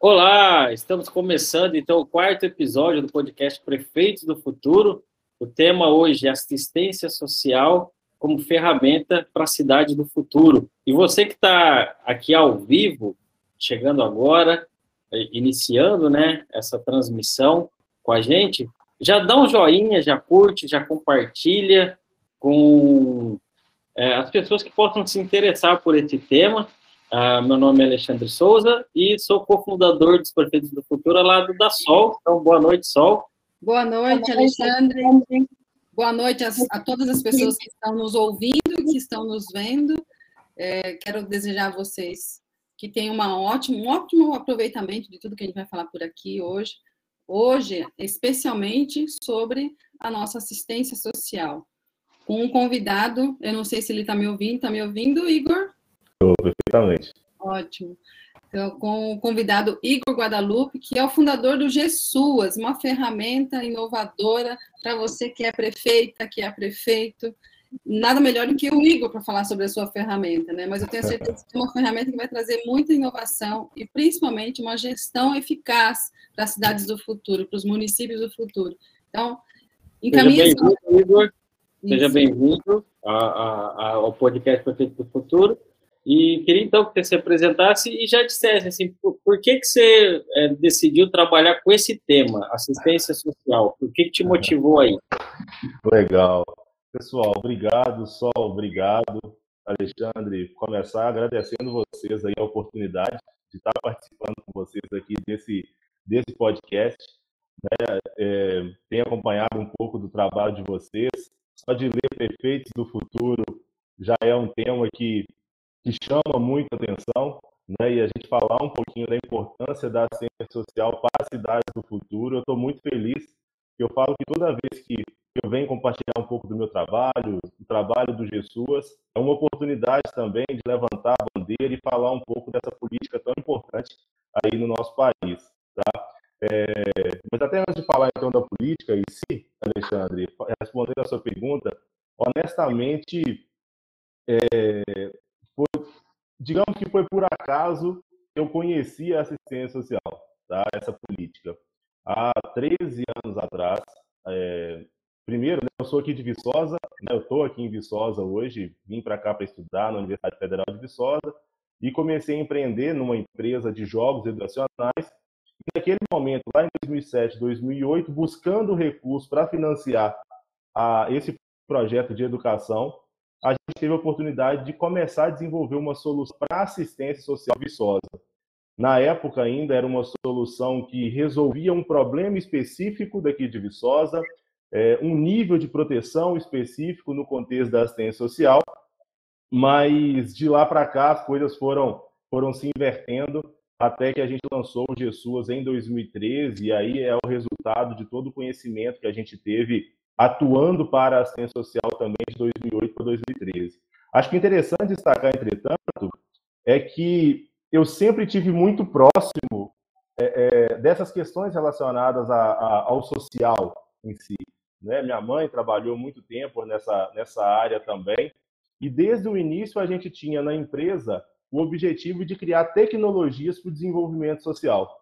Olá, estamos começando então o quarto episódio do podcast Prefeitos do Futuro. O tema hoje é assistência social como ferramenta para a cidade do futuro. E você que está aqui ao vivo, chegando agora, eh, iniciando né, essa transmissão com a gente, já dá um joinha, já curte, já compartilha com é, as pessoas que possam se interessar por esse tema. Ah, meu nome é Alexandre Souza e sou cofundador dos Prefeitos do Futuro ao lado da Sol. Então, boa noite, Sol. Boa noite, Alexandre. Boa noite a, a todas as pessoas que estão nos ouvindo, que estão nos vendo. É, quero desejar a vocês que tenham uma ótima, um ótimo aproveitamento de tudo que a gente vai falar por aqui hoje. Hoje, especialmente sobre a nossa assistência social. Com um convidado, eu não sei se ele está me ouvindo, está me ouvindo, Igor? Estou perfeitamente. Ótimo. Então, com o convidado Igor Guadalupe, que é o fundador do GESUAS, uma ferramenta inovadora para você que é prefeita, que é prefeito. Nada melhor do que o Igor para falar sobre a sua ferramenta, né? Mas eu tenho certeza que é uma ferramenta que vai trazer muita inovação e principalmente uma gestão eficaz para as cidades do futuro, para os municípios do futuro. Então, encaminha. Seja bem-vindo, Igor. Seja bem-vindo ao podcast Prefeito do Futuro. E queria então que você se apresentasse e já dissesse assim, por, por que que você é, decidiu trabalhar com esse tema, assistência social? Por que, que te motivou aí? Legal. Pessoal, obrigado, Sol, obrigado, Alexandre. Começar agradecendo vocês aí a oportunidade de estar participando com vocês aqui desse, desse podcast. Né? É, tenho acompanhado um pouco do trabalho de vocês. Só de ler Perfeitos do Futuro já é um tema que que chama muita atenção, né? E a gente falar um pouquinho da importância da ciência social para as cidades do futuro. Eu estou muito feliz. Eu falo que toda vez que eu venho compartilhar um pouco do meu trabalho, do trabalho do Jesus, é uma oportunidade também de levantar a bandeira e falar um pouco dessa política tão importante aí no nosso país, tá? É, mas até antes de falar então da política em si, Alexandre, respondendo a sua pergunta, honestamente, é, digamos que foi por acaso eu conheci a assistência social, tá? essa política. Há 13 anos atrás, é, primeiro, né, eu sou aqui de Viçosa, né, eu estou aqui em Viçosa hoje, vim para cá para estudar na Universidade Federal de Viçosa e comecei a empreender numa empresa de jogos educacionais. E naquele momento, lá em 2007, 2008, buscando recursos para financiar a, esse projeto de educação, a gente teve a oportunidade de começar a desenvolver uma solução para assistência social viçosa. Na época ainda era uma solução que resolvia um problema específico daqui de Viçosa, é, um nível de proteção específico no contexto da assistência social, mas de lá para cá as coisas foram, foram se invertendo até que a gente lançou o GESUAS em 2013, e aí é o resultado de todo o conhecimento que a gente teve atuando para a assistência social também de 2008 para 2013. Acho que interessante destacar, entretanto, é que eu sempre tive muito próximo é, é, dessas questões relacionadas a, a, ao social em si. Né? Minha mãe trabalhou muito tempo nessa, nessa área também, e desde o início a gente tinha na empresa o objetivo de criar tecnologias para o desenvolvimento social.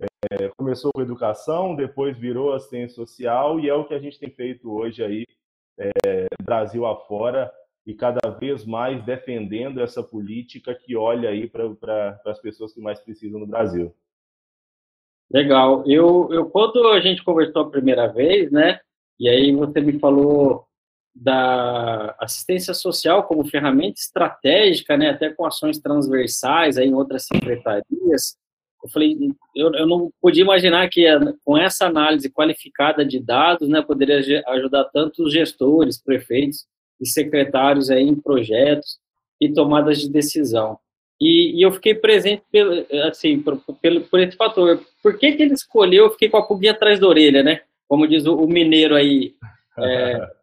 É, começou com educação, depois virou assistência social e é o que a gente tem feito hoje aí, é, Brasil afora, e cada vez mais defendendo essa política que olha aí para pra, as pessoas que mais precisam no Brasil. Legal. Eu, eu, quando a gente conversou a primeira vez, né, e aí você me falou da assistência social como ferramenta estratégica, né, até com ações transversais aí em outras secretarias, eu falei, eu, eu não podia imaginar que com essa análise qualificada de dados, né, poderia ajudar tanto os gestores, prefeitos e secretários aí em projetos e tomadas de decisão. E, e eu fiquei presente pelo, assim, por, pelo, por esse fator. Por que, que ele escolheu? Eu fiquei com a pulguinha atrás da orelha, né? Como diz o, o mineiro aí. É,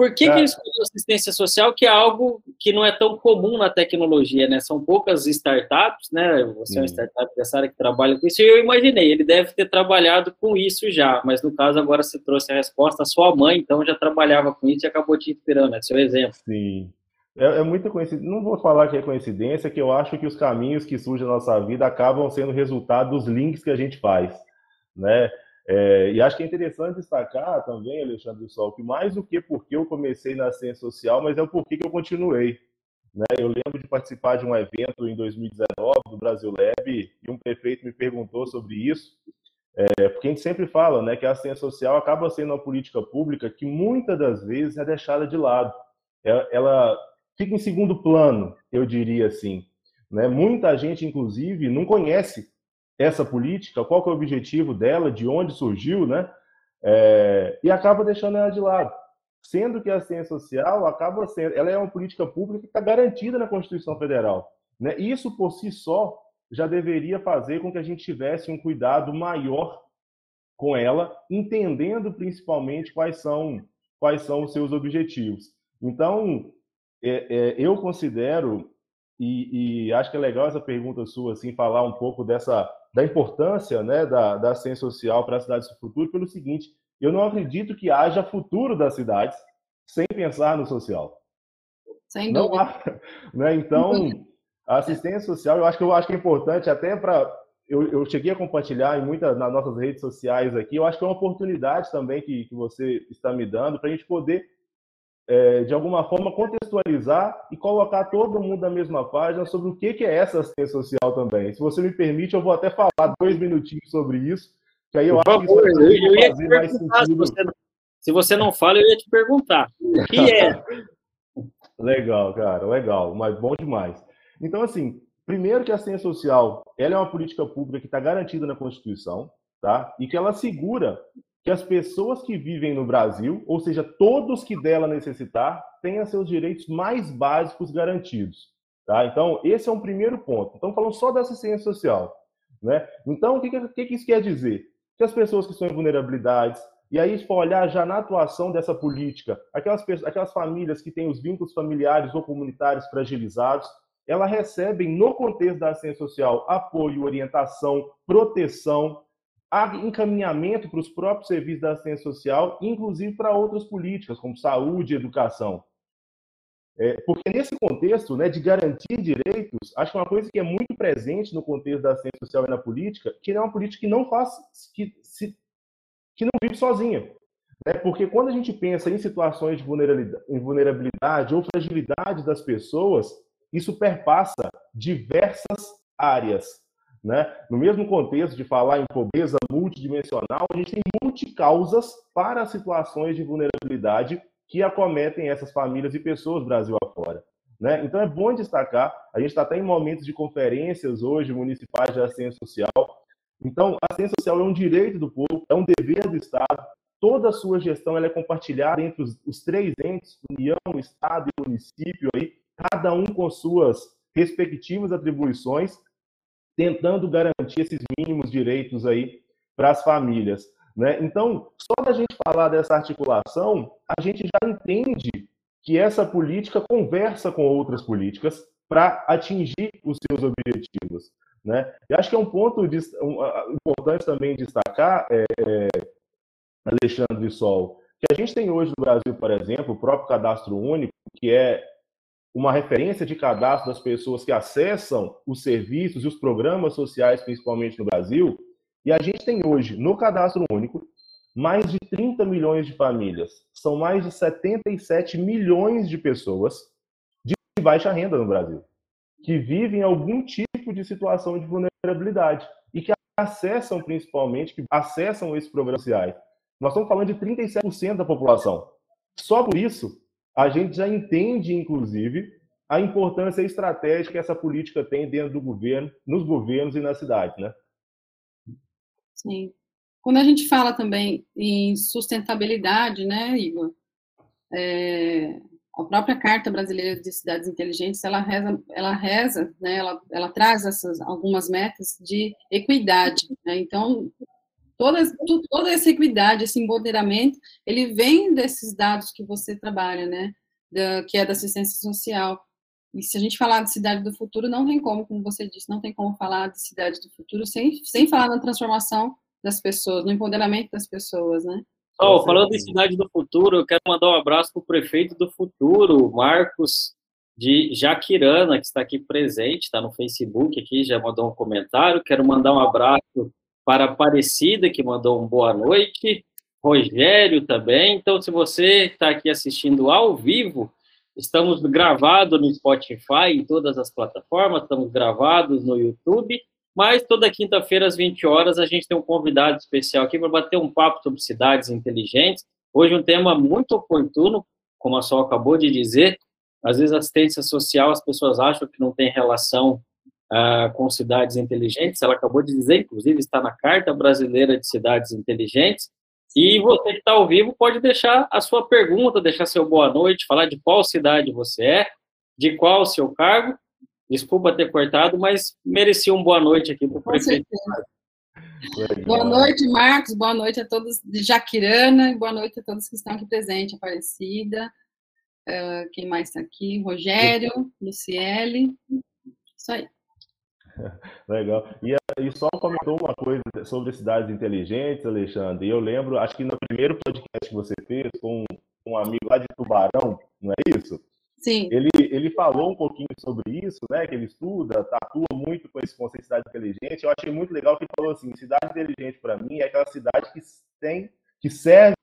Por que, é. que ele escolheu assistência social, que é algo que não é tão comum na tecnologia, né? São poucas startups, né? Você é uma startup dessa área que trabalha com isso, e eu imaginei, ele deve ter trabalhado com isso já, mas no caso agora você trouxe a resposta, a sua mãe, então já trabalhava com isso e acabou te inspirando, é seu exemplo. Sim. É, é muita coincidência. Não vou falar que é coincidência, que eu acho que os caminhos que surgem na nossa vida acabam sendo resultado dos links que a gente faz, né? É, e acho que é interessante destacar também, Alexandre Sol, que mais do que porque eu comecei na ciência social, mas é o porquê que eu continuei. Né? Eu lembro de participar de um evento em 2019 do Brasil Lab e um prefeito me perguntou sobre isso, é, porque a gente sempre fala né, que a ciência social acaba sendo uma política pública que muitas das vezes é deixada de lado. Ela, é, ela fica em segundo plano, eu diria assim. Né? Muita gente, inclusive, não conhece essa política, qual é o objetivo dela, de onde surgiu, né? É, e acaba deixando ela de lado. Sendo que a ciência social acaba sendo, ela é uma política pública que está garantida na Constituição Federal. Né? Isso por si só já deveria fazer com que a gente tivesse um cuidado maior com ela, entendendo principalmente quais são quais são os seus objetivos. Então, é, é, eu considero e, e, acho que é legal essa pergunta sua, assim, falar um pouco dessa da importância né, da, da ciência social para as cidades do futuro, pelo seguinte: eu não acredito que haja futuro das cidades sem pensar no social. Sem não dúvida. Há, né? Então, a assistência social, eu acho que eu acho que é importante até para eu, eu, cheguei a compartilhar em muitas nas nossas redes sociais aqui. Eu acho que é uma oportunidade também que, que você está me dando para a gente poder é, de alguma forma, contextualizar e colocar todo mundo na mesma página sobre o que, que é essa assistência social também. Se você me permite, eu vou até falar dois minutinhos sobre isso, que aí eu Por acho favor, que isso eu, te perguntar, se você, não, se você não fala, eu ia te perguntar. O que é? legal, cara, legal, mas bom demais. Então, assim, primeiro que a assistência social ela é uma política pública que está garantida na Constituição, tá? E que ela assegura que as pessoas que vivem no Brasil, ou seja, todos que dela necessitar, tenham seus direitos mais básicos garantidos. Tá? Então, esse é um primeiro ponto. Então, falando só da assistência social. Né? Então, o que, que, que isso quer dizer? Que as pessoas que estão em vulnerabilidades, e aí, se for olhar já na atuação dessa política, aquelas, aquelas famílias que têm os vínculos familiares ou comunitários fragilizados, elas recebem, no contexto da assistência social, apoio, orientação, proteção, há encaminhamento para os próprios serviços da assistência social, inclusive para outras políticas, como saúde e educação. É, porque nesse contexto né, de garantir direitos, acho que uma coisa que é muito presente no contexto da assistência social e na política, que é uma política que não faz, que, se, que não vive sozinha. Né? Porque quando a gente pensa em situações de vulnerabilidade, vulnerabilidade ou fragilidade das pessoas, isso perpassa diversas áreas. Né? No mesmo contexto de falar em pobreza multidimensional, a gente tem multicausas para situações de vulnerabilidade que acometem essas famílias e pessoas Brasil afora. Né? Então é bom destacar, a gente está até em momentos de conferências hoje municipais de assistência social. Então, a assistência social é um direito do povo, é um dever do Estado. Toda a sua gestão ela é compartilhada entre os, os três entes, União, Estado e município, aí, cada um com suas respectivas atribuições, tentando garantir esses mínimos direitos aí para as famílias. Né? Então, só da gente falar dessa articulação, a gente já entende que essa política conversa com outras políticas para atingir os seus objetivos. Né? Eu acho que é um ponto de, um, importante também destacar, é, é, Alexandre Sol, que a gente tem hoje no Brasil, por exemplo, o próprio cadastro único, que é uma referência de cadastro das pessoas que acessam os serviços e os programas sociais, principalmente no Brasil. E a gente tem hoje, no cadastro único, mais de 30 milhões de famílias. São mais de 77 milhões de pessoas de baixa renda no Brasil, que vivem algum tipo de situação de vulnerabilidade e que acessam, principalmente, que acessam esses programas sociais. Nós estamos falando de 37% da população. Só por isso, a gente já entende, inclusive, a importância estratégica que essa política tem dentro do governo, nos governos e nas cidades, né? Sim. Quando a gente fala também em sustentabilidade, né, Igor? É, a própria Carta Brasileira de Cidades Inteligentes, ela reza, ela reza, né, ela, ela traz essas algumas metas de equidade, né? Então, toda, toda essa equidade, esse empoderamento, ele vem desses dados que você trabalha, né? Da, que é da assistência social. E se a gente falar de cidade do futuro, não tem como, como você disse, não tem como falar de cidade do futuro sem, sem falar na transformação das pessoas, no empoderamento das pessoas, né? Oh, falando de cidade do futuro, eu quero mandar um abraço para o prefeito do futuro, Marcos de Jaquirana, que está aqui presente, está no Facebook aqui, já mandou um comentário. Quero mandar um abraço para Aparecida, que mandou um boa noite. Rogério também. Então, se você está aqui assistindo ao vivo, estamos gravados no Spotify, em todas as plataformas, estamos gravados no YouTube, mas toda quinta-feira, às 20 horas, a gente tem um convidado especial aqui para bater um papo sobre cidades inteligentes. Hoje, um tema muito oportuno, como a Sol acabou de dizer, às vezes, assistência social, as pessoas acham que não tem relação com cidades inteligentes. Ela acabou de dizer, inclusive, está na Carta Brasileira de Cidades Inteligentes. E você que está ao vivo pode deixar a sua pergunta, deixar seu boa noite, falar de qual cidade você é, de qual o seu cargo. Desculpa ter cortado, mas merecia um boa noite aqui para o prefeito. Boa noite, Marcos. Boa noite a todos de Jaquirana. Boa noite a todos que estão aqui presentes, Aparecida. Uh, quem mais está aqui? Rogério, Luciele. Isso aí. Legal. E, e só comentou uma coisa sobre cidades inteligentes, Alexandre. Eu lembro, acho que no primeiro podcast que você fez com um amigo lá de Tubarão, não é isso? Sim. Ele, ele falou um pouquinho sobre isso, né? Que ele estuda, atua muito com esse conceito de cidade inteligente. Eu achei muito legal que ele falou assim: cidade inteligente para mim é aquela cidade que tem, que serve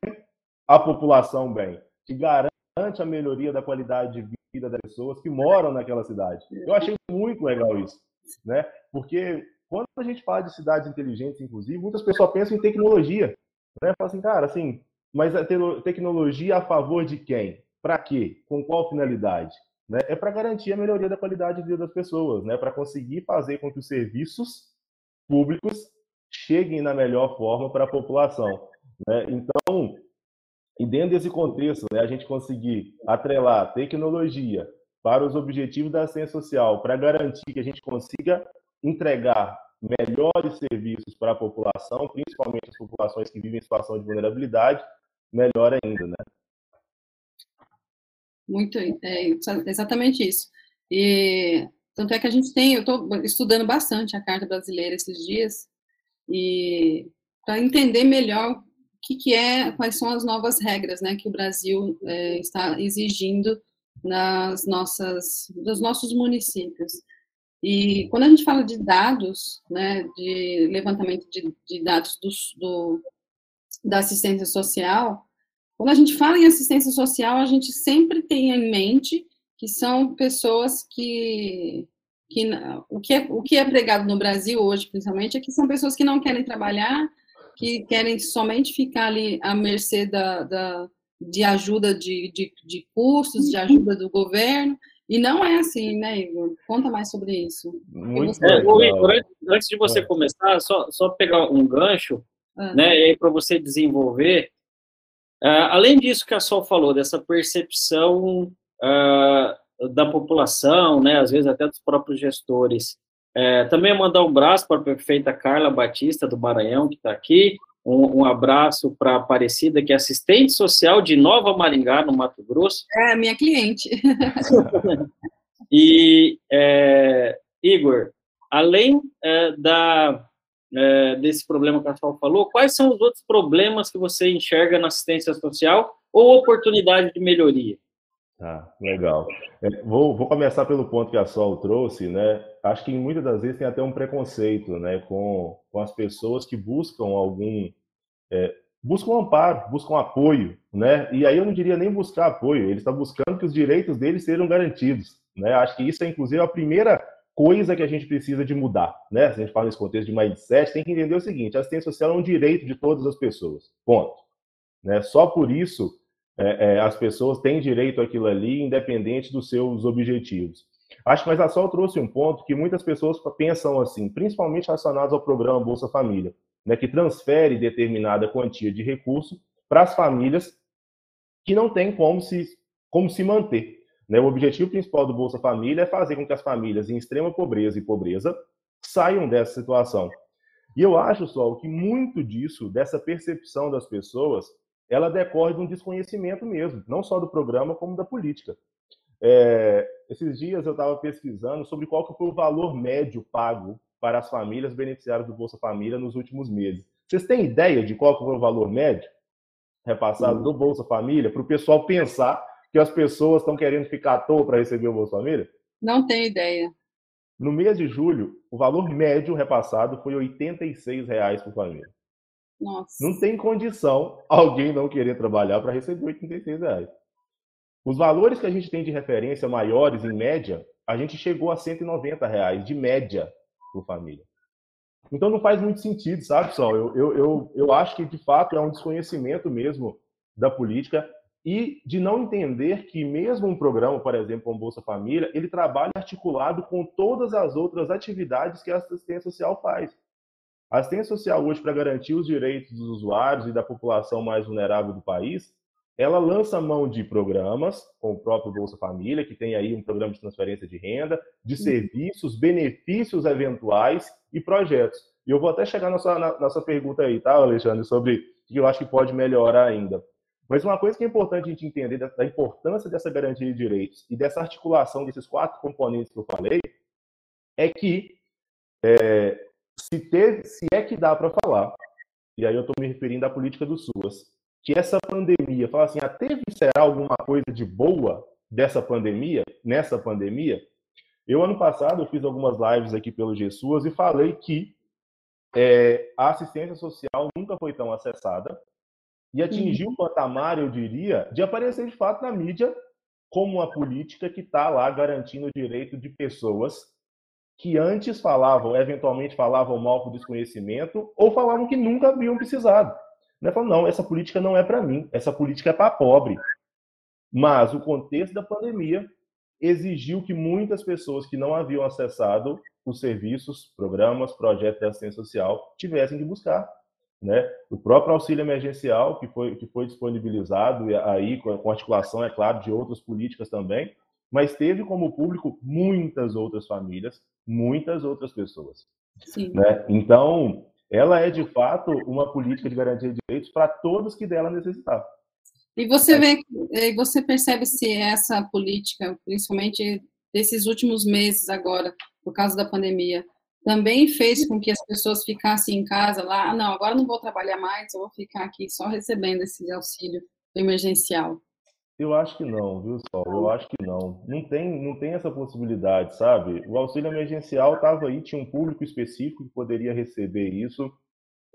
a população bem, que garante a melhoria da qualidade de vida das pessoas que moram naquela cidade. Eu achei muito legal isso, né? Porque quando a gente fala de cidades inteligentes, inclusive, muitas pessoas pensam em tecnologia, né? Assim, cara, assim, mas a tecnologia a favor de quem? Para quê? Com qual finalidade? Né? É para garantir a melhoria da qualidade de vida das pessoas, né? Para conseguir fazer com que os serviços públicos cheguem na melhor forma para a população. Né? Então, e dentro desse contexto, né, a gente conseguir atrelar tecnologia para os objetivos da ciência social, para garantir que a gente consiga entregar melhores serviços para a população, principalmente as populações que vivem em situação de vulnerabilidade, melhor ainda, né? Muito, é exatamente isso. E tanto é que a gente tem, eu estou estudando bastante a Carta Brasileira esses dias, e para entender melhor que, que é, quais são as novas regras, né, que o Brasil é, está exigindo nas nossas, dos nossos municípios. E quando a gente fala de dados, né, de levantamento de, de dados do, do, da assistência social, quando a gente fala em assistência social, a gente sempre tem em mente que são pessoas que, que o, que é, o que é pregado no Brasil hoje, principalmente, é que são pessoas que não querem trabalhar, que querem somente ficar ali à mercê da, da de ajuda de, de, de custos, de ajuda do governo, e não é assim, né, Igor? Conta mais sobre isso. Muito é, Igor, antes de você é. começar, só, só pegar um gancho, ah. né, para você desenvolver. Uh, além disso que a Sol falou, dessa percepção uh, da população, né, às vezes até dos próprios gestores, é, também mandar um abraço para a prefeita Carla Batista, do Maranhão, que está aqui. Um, um abraço para a Aparecida, que é assistente social de Nova Maringá, no Mato Grosso. É, minha cliente. e, é, Igor, além é, da, é, desse problema que a Sol falou, quais são os outros problemas que você enxerga na assistência social ou oportunidade de melhoria? Ah, legal. É, vou, vou começar pelo ponto que a Sol trouxe, né? Acho que muitas das vezes tem até um preconceito, né, com, com as pessoas que buscam algum, é, buscam amparo, buscam apoio, né? E aí eu não diria nem buscar apoio, ele está buscando que os direitos deles sejam garantidos, né? Acho que isso é inclusive a primeira coisa que a gente precisa de mudar, né? Se a gente fala nesse contexto de mindset, tem que entender o seguinte: a assistência social é um direito de todas as pessoas, ponto. Né? Só por isso é, é, as pessoas têm direito àquilo ali, independente dos seus objetivos. Acho que mais a Sol trouxe um ponto que muitas pessoas pensam assim, principalmente relacionados ao programa Bolsa Família, né, que transfere determinada quantia de recurso para as famílias que não têm como se, como se manter. Né? O objetivo principal do Bolsa Família é fazer com que as famílias em extrema pobreza e pobreza saiam dessa situação. E eu acho, Sol, que muito disso, dessa percepção das pessoas, ela decorre de um desconhecimento mesmo, não só do programa, como da política. É, esses dias eu estava pesquisando sobre qual que foi o valor médio pago para as famílias beneficiárias do Bolsa Família nos últimos meses. Vocês têm ideia de qual que foi o valor médio repassado do Bolsa Família para o pessoal pensar que as pessoas estão querendo ficar à toa para receber o Bolsa Família? Não tenho ideia. No mês de julho, o valor médio repassado foi R$ 86,00 por família. Nossa. Não tem condição alguém não querer trabalhar para receber R$ 86,00. Os valores que a gente tem de referência maiores, em média, a gente chegou a 190 reais de média por família. Então não faz muito sentido, sabe, pessoal? Eu, eu, eu, eu acho que, de fato, é um desconhecimento mesmo da política e de não entender que mesmo um programa, por exemplo, como Bolsa Família, ele trabalha articulado com todas as outras atividades que a assistência social faz. A assistência social hoje, para garantir os direitos dos usuários e da população mais vulnerável do país, ela lança mão de programas, com o próprio Bolsa Família, que tem aí um programa de transferência de renda, de uhum. serviços, benefícios eventuais e projetos. E eu vou até chegar na sua, na, na sua pergunta aí, tá, Alexandre, sobre o que eu acho que pode melhorar ainda. Mas uma coisa que é importante a gente entender da, da importância dessa garantia de direitos e dessa articulação desses quatro componentes que eu falei, é que é, se, se é que dá para falar, e aí eu estou me referindo à política do SUAS, que essa pandemia, fala assim, ah, teve será alguma coisa de boa dessa pandemia, nessa pandemia? Eu, ano passado, eu fiz algumas lives aqui pelo GSUAS e falei que é, a assistência social nunca foi tão acessada e atingiu o um patamar, eu diria, de aparecer de fato na mídia como uma política que está lá garantindo o direito de pessoas que antes falavam, eventualmente falavam mal por desconhecimento, ou falavam que nunca haviam precisado. Né? Não, essa política não é para mim, essa política é para pobre. Mas o contexto da pandemia exigiu que muitas pessoas que não haviam acessado os serviços, programas, projetos de assistência social tivessem que buscar. Né? O próprio auxílio emergencial que foi, que foi disponibilizado, aí com articulação, é claro, de outras políticas também, mas teve como público muitas outras famílias, muitas outras pessoas. Né? Então, ela é de fato uma política de garantia de direitos para todos que dela necessitar. E você vê, você percebe se essa política, principalmente desses últimos meses agora, por causa da pandemia, também fez com que as pessoas ficassem em casa lá, ah, não, agora não vou trabalhar mais, eu vou ficar aqui só recebendo esse auxílio emergencial. Eu acho que não, viu, Sol? Eu acho que não. Não tem, não tem essa possibilidade, sabe? O auxílio emergencial estava aí, tinha um público específico que poderia receber isso.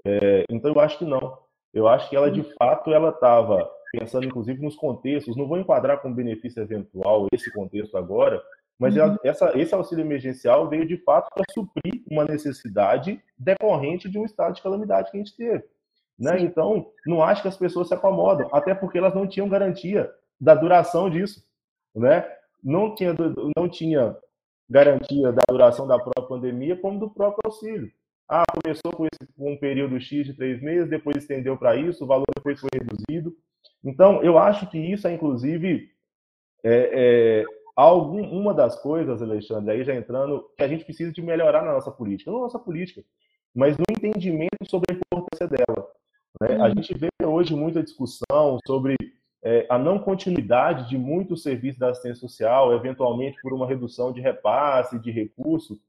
É, então, eu acho que não. Eu acho que ela, de fato, ela estava pensando, inclusive, nos contextos. Não vou enquadrar como benefício eventual esse contexto agora, mas uhum. essa, esse auxílio emergencial veio, de fato, para suprir uma necessidade decorrente de um estado de calamidade que a gente teve. Né? Então, não acho que as pessoas se acomodam, até porque elas não tinham garantia da duração disso, né? Não tinha, não tinha garantia da duração da própria pandemia como do próprio auxílio. Ah, começou com, esse, com um período X de três meses, depois estendeu para isso, o valor depois foi reduzido. Então, eu acho que isso é, inclusive, é, é, algum, uma das coisas, Alexandre, aí já entrando, que a gente precisa de melhorar na nossa política. Não na nossa política, mas no entendimento sobre a importância dela. Né? A uhum. gente vê hoje muita discussão sobre é, a não continuidade de muitos serviços da assistência social, eventualmente por uma redução de repasse, de recurso,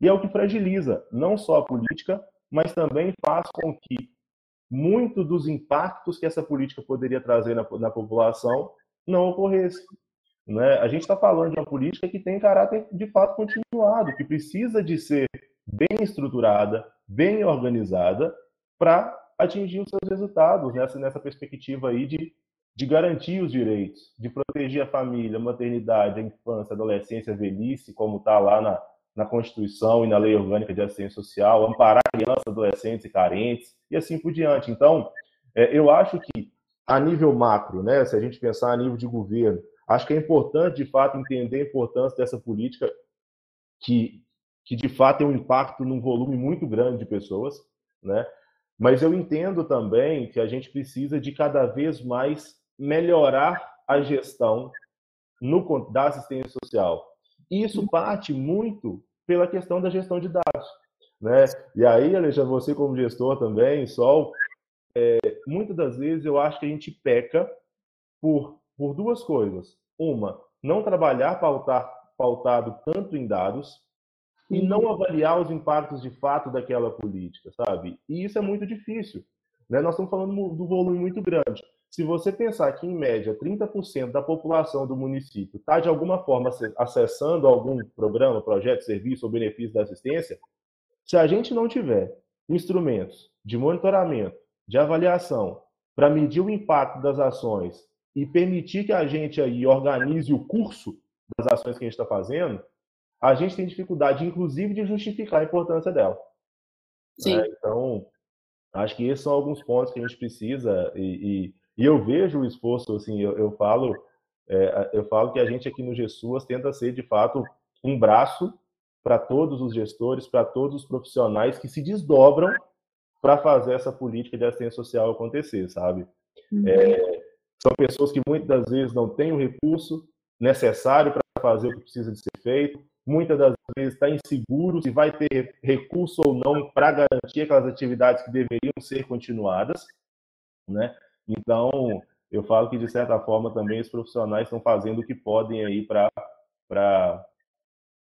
e é o que fragiliza não só a política, mas também faz com que muito dos impactos que essa política poderia trazer na, na população não ocorresse. Né? A gente está falando de uma política que tem caráter de fato continuado, que precisa de ser bem estruturada, bem organizada, para atingir os seus resultados nessa, nessa perspectiva aí de de garantir os direitos, de proteger a família, a maternidade, a infância, a adolescência, a velhice, como está lá na, na Constituição e na Lei Orgânica de Assistência Social, amparar crianças, adolescentes e carentes, e assim por diante. Então, é, eu acho que, a nível macro, né, se a gente pensar a nível de governo, acho que é importante, de fato, entender a importância dessa política que, que de fato, tem um impacto num volume muito grande de pessoas, né? Mas eu entendo também que a gente precisa de cada vez mais melhorar a gestão no, da assistência social. Isso parte muito pela questão da gestão de dados. Né? E aí, Alexandre, você como gestor também, Sol, é, muitas das vezes eu acho que a gente peca por, por duas coisas. Uma, não trabalhar pautar, pautado tanto em dados e não avaliar os impactos de fato daquela política, sabe? E isso é muito difícil. Né? Nós estamos falando do volume muito grande. Se você pensar que, em média, 30% da população do município está, de alguma forma, acessando algum programa, projeto, serviço ou benefício da assistência, se a gente não tiver instrumentos de monitoramento, de avaliação, para medir o impacto das ações e permitir que a gente aí organize o curso das ações que a gente está fazendo, a gente tem dificuldade, inclusive, de justificar a importância dela. Sim. Né? Então, acho que esses são alguns pontos que a gente precisa e, e e eu vejo o esforço, assim, eu, eu falo, é, eu falo que a gente aqui no GESUAS tenta ser, de fato, um braço para todos os gestores, para todos os profissionais que se desdobram para fazer essa política de assistência social acontecer, sabe? Uhum. É, são pessoas que muitas das vezes não têm o recurso necessário para fazer o que precisa de ser feito, muitas das vezes está inseguro se vai ter recurso ou não para garantir aquelas atividades que deveriam ser continuadas, né? Então, eu falo que, de certa forma, também os profissionais estão fazendo o que podem aí para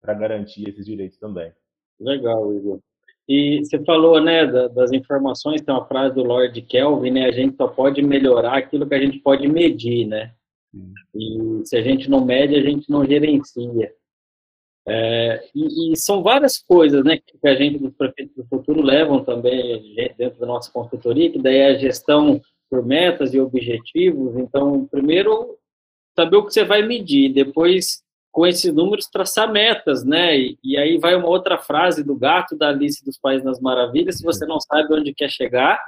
garantir esses direitos também. Legal, Igor. E você falou, né, das informações, tem uma frase do Lord Kelvin, né, a gente só pode melhorar aquilo que a gente pode medir, né? Sim. E se a gente não mede, a gente não gerencia. É, e, e, são várias coisas, né, que a gente dos prefeitos do futuro levam também dentro da nossa consultoria, que daí é a gestão por metas e objetivos. Então, primeiro, saber o que você vai medir, depois, com esses números, traçar metas, né? E, e aí vai uma outra frase do gato da Alice dos Pais nas Maravilhas: se você não sabe onde quer chegar,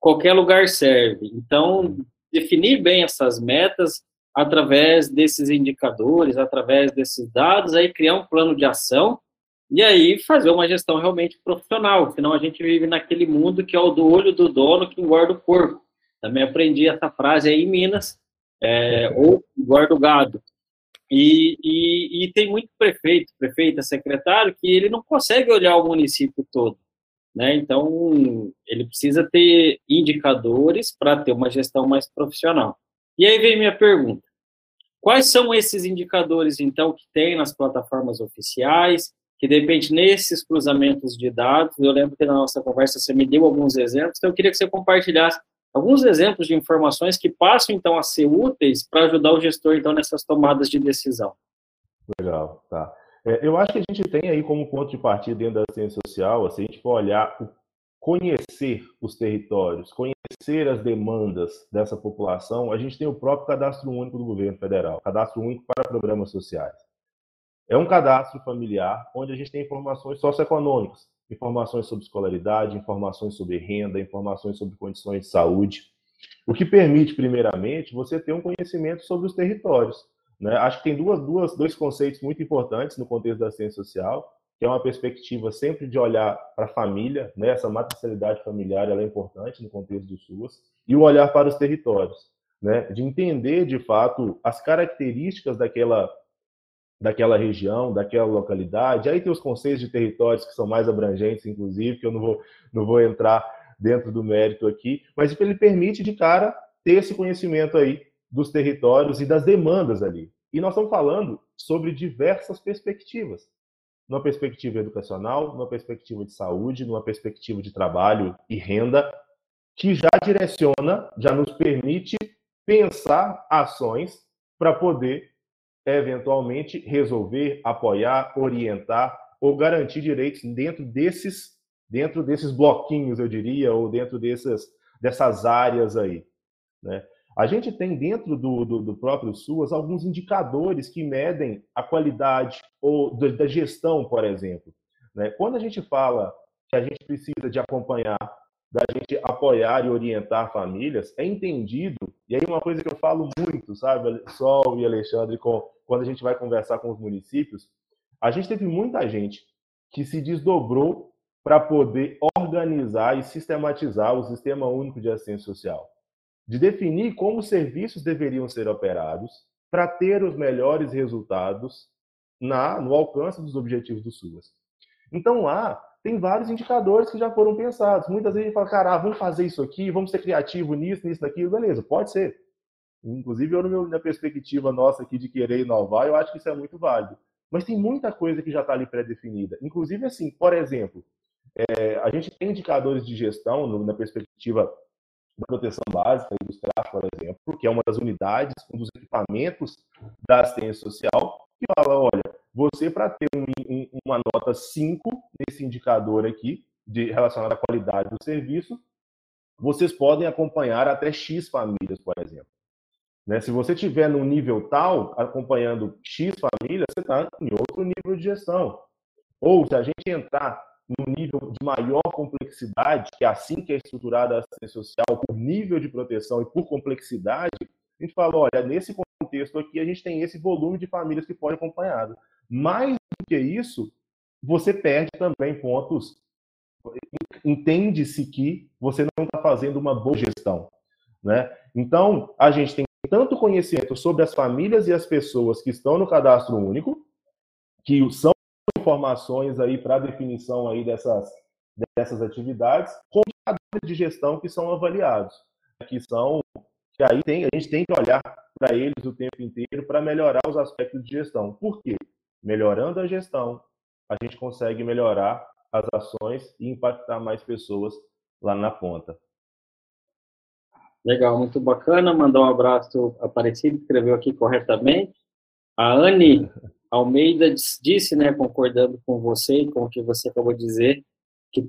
qualquer lugar serve. Então, definir bem essas metas através desses indicadores, através desses dados, aí criar um plano de ação e aí fazer uma gestão realmente profissional, senão a gente vive naquele mundo que é o do olho do dono que engorda o porco. Também aprendi essa frase aí em Minas, é, ou guarda o gado. E, e, e, tem muito prefeito, prefeita, secretário, que ele não consegue olhar o município todo. Né? Então, ele precisa ter indicadores para ter uma gestão mais profissional. E aí vem minha pergunta. Quais são esses indicadores, então, que tem nas plataformas oficiais, que, de repente, nesses cruzamentos de dados, eu lembro que na nossa conversa você me deu alguns exemplos, então eu queria que você compartilhasse alguns exemplos de informações que passam então a ser úteis para ajudar o gestor então nessas tomadas de decisão. Legal, tá. É, eu acho que a gente tem aí como ponto de partida dentro da ciência social, assim, a gente for olhar, conhecer os territórios, conhecer as demandas dessa população, a gente tem o próprio cadastro único do governo federal, cadastro único para programas sociais. É um cadastro familiar onde a gente tem informações socioeconômicas, informações sobre escolaridade, informações sobre renda, informações sobre condições de saúde, o que permite, primeiramente, você ter um conhecimento sobre os territórios. Né? Acho que tem duas, duas, dois conceitos muito importantes no contexto da ciência social, que é uma perspectiva sempre de olhar para a família, né? essa matricialidade familiar é importante no contexto do SUAS, e o olhar para os territórios, né? de entender, de fato, as características daquela daquela região, daquela localidade. Aí tem os conceitos de territórios que são mais abrangentes, inclusive, que eu não vou, não vou entrar dentro do mérito aqui, mas ele permite de cara ter esse conhecimento aí dos territórios e das demandas ali. E nós estamos falando sobre diversas perspectivas. Numa perspectiva educacional, numa perspectiva de saúde, numa perspectiva de trabalho e renda, que já direciona, já nos permite pensar ações para poder eventualmente resolver, apoiar, orientar ou garantir direitos dentro desses dentro desses bloquinhos, eu diria, ou dentro dessas, dessas áreas aí. Né? A gente tem dentro do, do, do, próprio SUAS alguns indicadores que medem a qualidade ou da gestão, por exemplo. Né? Quando a gente fala que a gente precisa de acompanhar da gente apoiar e orientar famílias, é entendido, e aí uma coisa que eu falo muito, sabe, Sol e Alexandre, com, quando a gente vai conversar com os municípios, a gente teve muita gente que se desdobrou para poder organizar e sistematizar o Sistema Único de Assistência Social, de definir como os serviços deveriam ser operados para ter os melhores resultados na no alcance dos objetivos do SUAS. Então lá tem vários indicadores que já foram pensados. Muitas vezes a gente fala, cara, ah, vamos fazer isso aqui, vamos ser criativo nisso, nisso, naquilo, beleza, pode ser. Inclusive, eu, na perspectiva nossa aqui de querer inovar, eu acho que isso é muito válido. Mas tem muita coisa que já está ali pré-definida. Inclusive, assim, por exemplo, é, a gente tem indicadores de gestão no, na perspectiva da proteção básica e CRAF, por exemplo, que é uma das unidades, um dos equipamentos da assistência social, que fala, olha, você para ter um, um, uma nota 5 nesse indicador aqui, de, relacionado à qualidade do serviço, vocês podem acompanhar até X famílias, por exemplo. Né? Se você tiver num nível tal, acompanhando X famílias, você está em outro nível de gestão. Ou se a gente entrar num nível de maior complexidade, que é assim que é estruturada a assistência social, por nível de proteção e por complexidade, a gente fala, olha, nesse contexto aqui a gente tem esse volume de famílias que pode acompanhado. Mais do que isso, você perde também pontos. Entende-se que você não está fazendo uma boa gestão. Né? Então, a gente tem tanto conhecimento sobre as famílias e as pessoas que estão no cadastro único, que são informações aí para definição aí dessas, dessas atividades, como de gestão que são avaliados, que são que aí tem, a gente tem que olhar para eles o tempo inteiro para melhorar os aspectos de gestão. Por quê? Melhorando a gestão, a gente consegue melhorar as ações e impactar mais pessoas lá na ponta. Legal, muito bacana. Mandar um abraço Aparecido, escreveu aqui corretamente. A Anne Almeida disse, né, concordando com você e com o que você acabou de dizer, que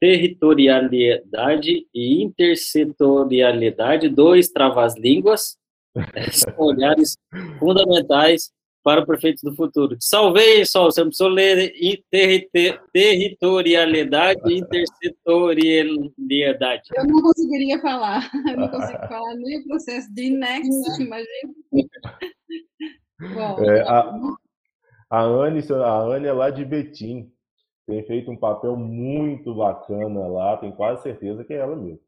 territorialidade e intersetorialidade, dois travas-línguas, são olhares fundamentais para o prefeito do futuro. Salvei, Sol, você precisou ler territorialidade e intersetorialidade. Eu não conseguiria falar, eu não consigo falar nem o processo de next, imagina. Bom, é, a, a, Anne, a Anne é lá de Betim, tem feito um papel muito bacana lá, tenho quase certeza que é ela mesmo.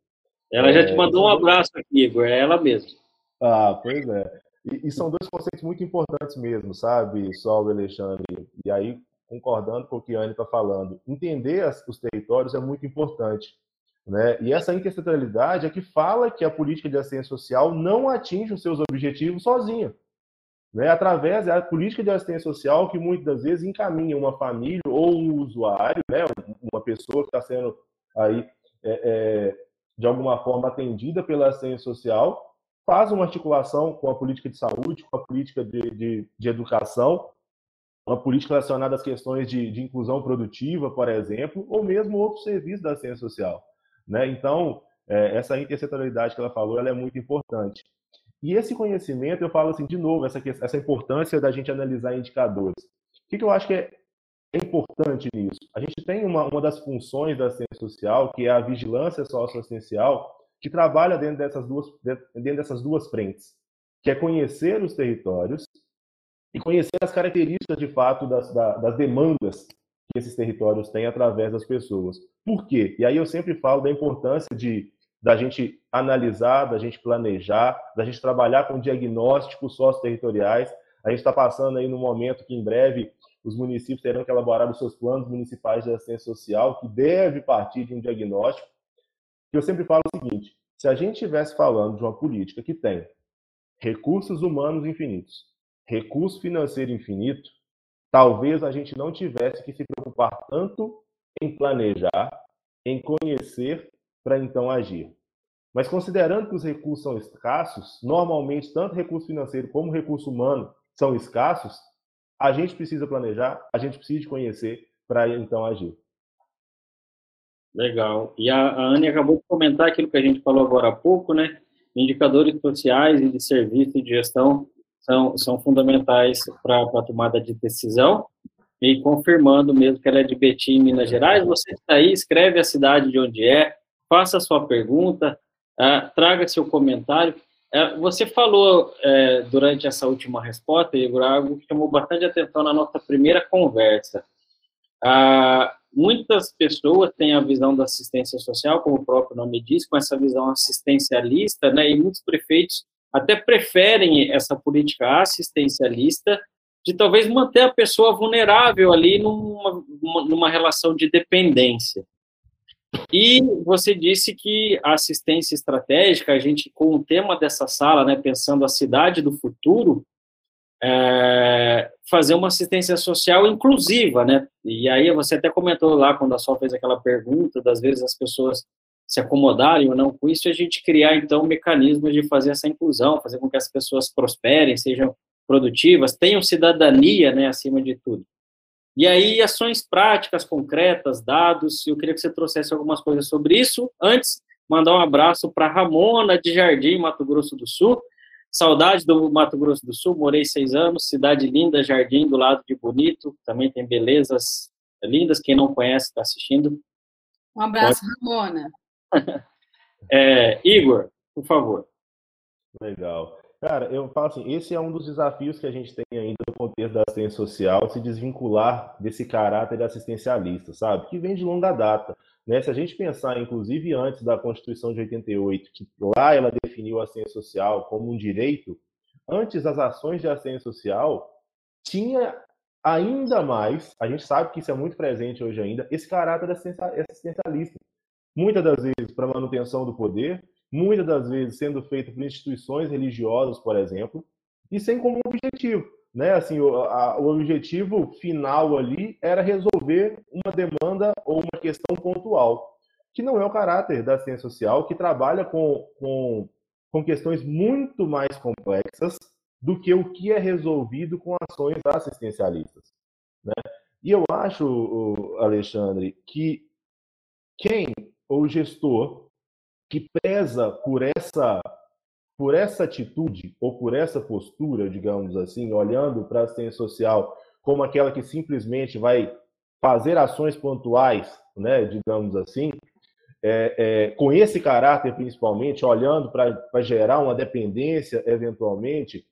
Ela já te é, mandou um abraço aqui, Igor, é ela mesma. Ah, pois é. E, e, são dois conceitos muito importantes mesmo, sabe, Sol e Alexandre? E aí, concordando com o que a Anne está falando, entender as, os territórios é muito importante. Né? E essa intersetorialidade é que fala que a política de assistência social não atinge os seus objetivos sozinha. Né? Através da política de assistência social que muitas vezes encaminha uma família ou um usuário, né? uma pessoa que está sendo aí é, é, de alguma forma atendida pela assistência social faz uma articulação com a política de saúde, com a política de, de, de educação, uma política relacionada às questões de, de, inclusão produtiva, por exemplo, ou mesmo outros serviços da ciência social. Né? Então, é, essa intersetorialidade que ela falou, ela é muito importante. E esse conhecimento, eu falo assim, de novo, essa, essa importância da gente analisar indicadores. O que, que eu acho que é, é importante nisso? A gente tem uma, uma das funções da ciência social, que é a vigilância socioassistencial, que trabalha dentro dessas duas, dentro dessas duas frentes, que é conhecer os territórios e conhecer as características de fato das, das demandas que esses territórios têm através das pessoas. Por quê? E aí eu sempre falo da importância de da gente analisar, da gente planejar, da gente trabalhar com diagnósticos socioterritoriais. A gente está passando aí no momento que em breve os municípios terão que elaborar os seus planos municipais de assistência social, que deve partir de um diagnóstico que eu sempre falo o seguinte: se a gente estivesse falando de uma política que tem recursos humanos infinitos, recurso financeiro infinito, talvez a gente não tivesse que se preocupar tanto em planejar, em conhecer, para então agir. Mas considerando que os recursos são escassos, normalmente tanto recurso financeiro como recurso humano são escassos, a gente precisa planejar, a gente precisa conhecer para então agir. Legal. E a, a Anne acabou de comentar aquilo que a gente falou agora há pouco, né? Indicadores sociais e de serviço e de gestão são, são fundamentais para a tomada de decisão. E confirmando mesmo que ela é de Betim, Minas Gerais, você está aí, escreve a cidade de onde é, faça a sua pergunta, uh, traga seu comentário. Uh, você falou uh, durante essa última resposta, Igor, algo que chamou bastante atenção na nossa primeira conversa. Uh, muitas pessoas têm a visão da assistência social, como o próprio nome diz, com essa visão assistencialista, né, e muitos prefeitos até preferem essa política assistencialista de talvez manter a pessoa vulnerável ali numa, numa relação de dependência. E você disse que a assistência estratégica, a gente, com o tema dessa sala, né, pensando a cidade do futuro, é, fazer uma assistência social inclusiva, né? E aí você até comentou lá quando a Sol fez aquela pergunta, das vezes as pessoas se acomodarem ou não com isso, e a gente criar, então, mecanismos de fazer essa inclusão, fazer com que as pessoas prosperem, sejam produtivas, tenham cidadania, né, acima de tudo. E aí, ações práticas, concretas, dados, eu queria que você trouxesse algumas coisas sobre isso. Antes, mandar um abraço para Ramona de Jardim, Mato Grosso do Sul. Saudade do Mato Grosso do Sul, morei seis anos, cidade linda, Jardim, do lado de Bonito, também tem belezas lindas, quem não conhece está assistindo. Um abraço, Pode... Ramona. é, Igor, por favor. Legal. Cara, eu falo assim, esse é um dos desafios que a gente tem ainda no contexto da assistência social, se desvincular desse caráter assistencialista, sabe? Que vem de longa data. Né? Se a gente pensar, inclusive, antes da Constituição de 88, que lá ela definiu a assistência social como um direito, antes das ações de assistência social, tinha ainda mais, a gente sabe que isso é muito presente hoje ainda, esse caráter assistencialista. Muitas das vezes para manutenção do poder, muitas das vezes sendo feito por instituições religiosas, por exemplo, e sem como objetivo. Né? Assim, o, a, o objetivo final ali era resolver uma demanda ou uma questão pontual, que não é o caráter da ciência social, que trabalha com, com, com questões muito mais complexas do que o que é resolvido com ações assistencialistas. Né? E eu acho, Alexandre, que quem, ou gestor, que preza por essa por essa atitude ou por essa postura, digamos assim, olhando para a assistência social como aquela que simplesmente vai fazer ações pontuais, né, digamos assim, é, é, com esse caráter principalmente, olhando para gerar uma dependência eventualmente,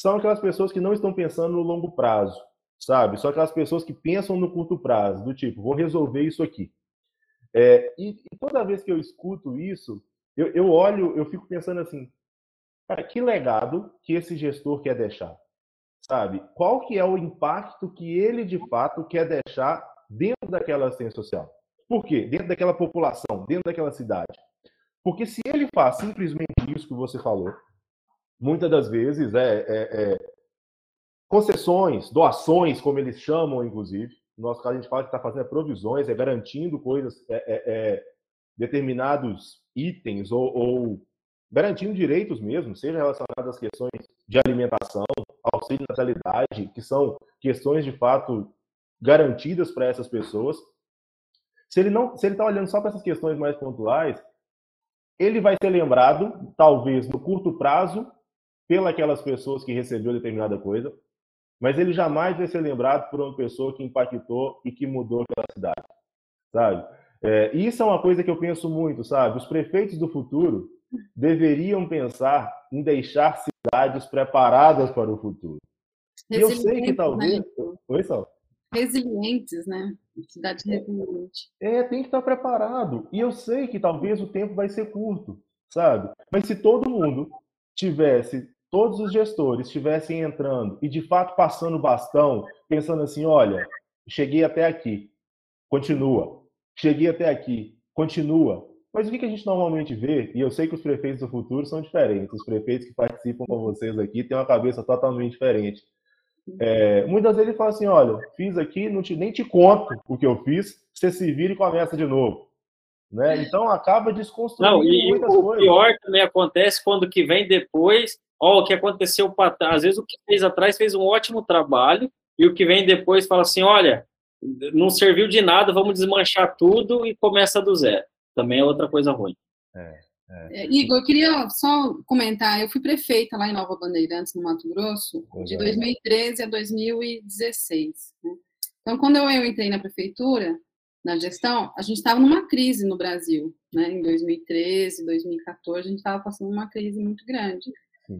são aquelas pessoas que não estão pensando no longo prazo, sabe? São aquelas pessoas que pensam no curto prazo, do tipo, vou resolver isso aqui. É, e, e, toda vez que eu escuto isso, eu, eu olho, eu fico pensando assim, cara, que legado que esse gestor quer deixar? Sabe? Qual que é o impacto que ele, de fato, quer deixar dentro daquela assistência social? Por quê? Dentro daquela população, dentro daquela cidade. Porque se ele faz simplesmente isso que você falou, muitas das vezes é, é, é concessões, doações, como eles chamam, inclusive, no nosso caso, a gente fala que está fazendo provisões, é garantindo coisas, é, é, é, determinados itens ou, ou, garantindo direitos mesmo, seja relacionados às questões de alimentação, auxílio natalidade, que são questões de fato garantidas para essas pessoas. Se ele não, se ele está olhando só para essas questões mais pontuais, ele vai ser lembrado, talvez no curto prazo, pelas pessoas que recebeu determinada coisa, mas ele jamais vai ser lembrado por uma pessoa que impactou e que mudou aquela cidade, sabe? É, isso é uma coisa que eu penso muito, sabe? Os prefeitos do futuro deveriam pensar em deixar cidades preparadas para o futuro. E eu sei que talvez. Né? Oi, Sal? Resilientes, né? Cidade resiliente. É, tem que estar preparado. E eu sei que talvez o tempo vai ser curto, sabe? Mas se todo mundo tivesse todos os gestores estivessem entrando e de fato passando o bastão, pensando assim: olha, cheguei até aqui, continua. Cheguei até aqui, continua. Mas o que a gente normalmente vê, e eu sei que os prefeitos do futuro são diferentes, os prefeitos que participam com vocês aqui têm uma cabeça totalmente diferente. É, muitas vezes ele fala assim: olha, fiz aqui, não te, nem te conto o que eu fiz, você se vira e começa de novo. Né? Então acaba desconstruindo não, e muitas o coisas. O pior também acontece quando que vem depois ó, o que aconteceu para às vezes o que fez atrás fez um ótimo trabalho e o que vem depois fala assim, olha, não serviu de nada, vamos desmanchar tudo e começa do zero. Também é outra coisa ruim. É, é. é Igor, eu queria só comentar, eu fui prefeita lá em Nova Bandeirantes, no Mato Grosso, de 2013 a 2016. Né? Então, quando eu entrei na prefeitura, na gestão, a gente estava numa crise no Brasil, né? Em 2013, 2014, a gente estava passando uma crise muito grande.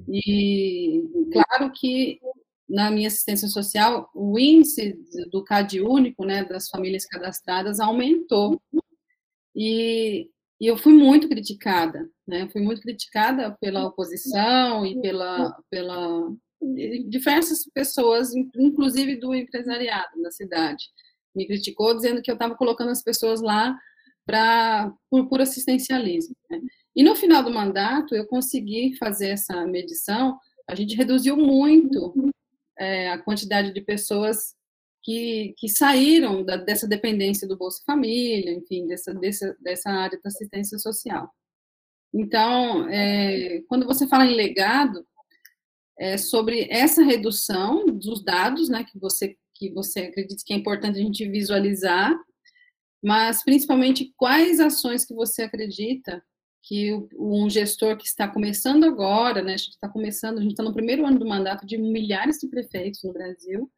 E claro que na minha assistência social, o índice do CAD único, né, das famílias cadastradas, aumentou. E, e eu fui muito criticada, né? Fui muito criticada pela oposição e pela, pela diversas pessoas, inclusive do empresariado da cidade. Me criticou dizendo que eu estava colocando as pessoas lá para por, por assistencialismo. Né? E no final do mandato, eu consegui fazer essa medição, a gente reduziu muito é, a quantidade de pessoas que, que saíram da, dessa dependência do Bolsa Família, enfim, dessa, dessa, dessa área da assistência social. Então, é, quando você fala em legado, é sobre essa redução dos dados, né, que você que você acredita que é importante a gente visualizar, mas principalmente quais ações que você acredita que um gestor que está começando agora, né, a gente está começando, a gente está no primeiro ano do mandato de milhares de prefeitos no Brasil,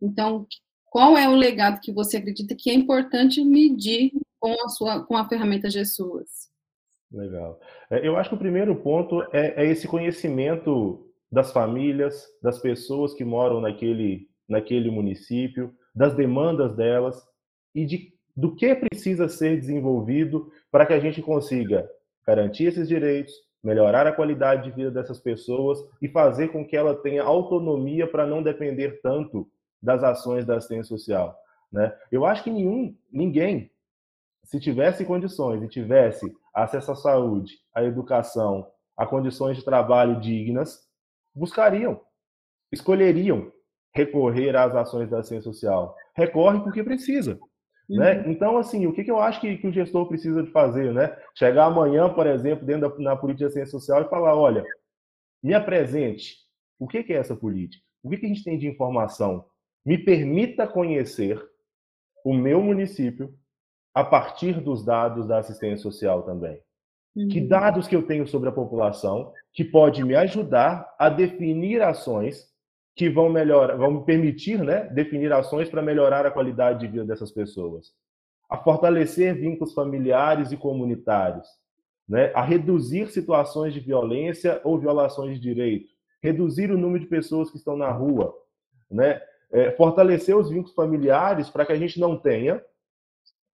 então, qual é o legado que você acredita que é importante medir com a, sua, com a ferramenta GSUAS? Legal. É, eu acho que o primeiro ponto é, é esse conhecimento das famílias, das pessoas que moram naquele, naquele município, das demandas delas e de, do que precisa ser desenvolvido para que a gente consiga garantir esses direitos, melhorar a qualidade de vida dessas pessoas e fazer com que ela tenha autonomia para não depender tanto das ações da assistência social. Né? Eu acho que nenhum, ninguém, se tivesse condições e tivesse acesso à saúde, à educação, a condições de trabalho dignas, buscariam, escolheriam recorrer às ações da assistência social. Recorre porque precisa. Né? Uhum. Né? Então, assim, o que, que eu acho que, que, o gestor precisa de fazer? Né? Chegar amanhã, por exemplo, dentro da na política de assistência social e falar, olha, me apresente o que, que é essa política, o que, que a gente tem de informação, me permita conhecer o meu município a partir dos dados da assistência social também. Uhum. Que dados que eu tenho sobre a população que pode me ajudar a definir ações que vão melhorar, vão me permitir, né, definir ações para melhorar a qualidade de vida dessas pessoas, a fortalecer vínculos familiares e comunitários, né, a reduzir situações de violência ou violações de direito, reduzir o número de pessoas que estão na rua, né, é, fortalecer os vínculos familiares para que a gente não tenha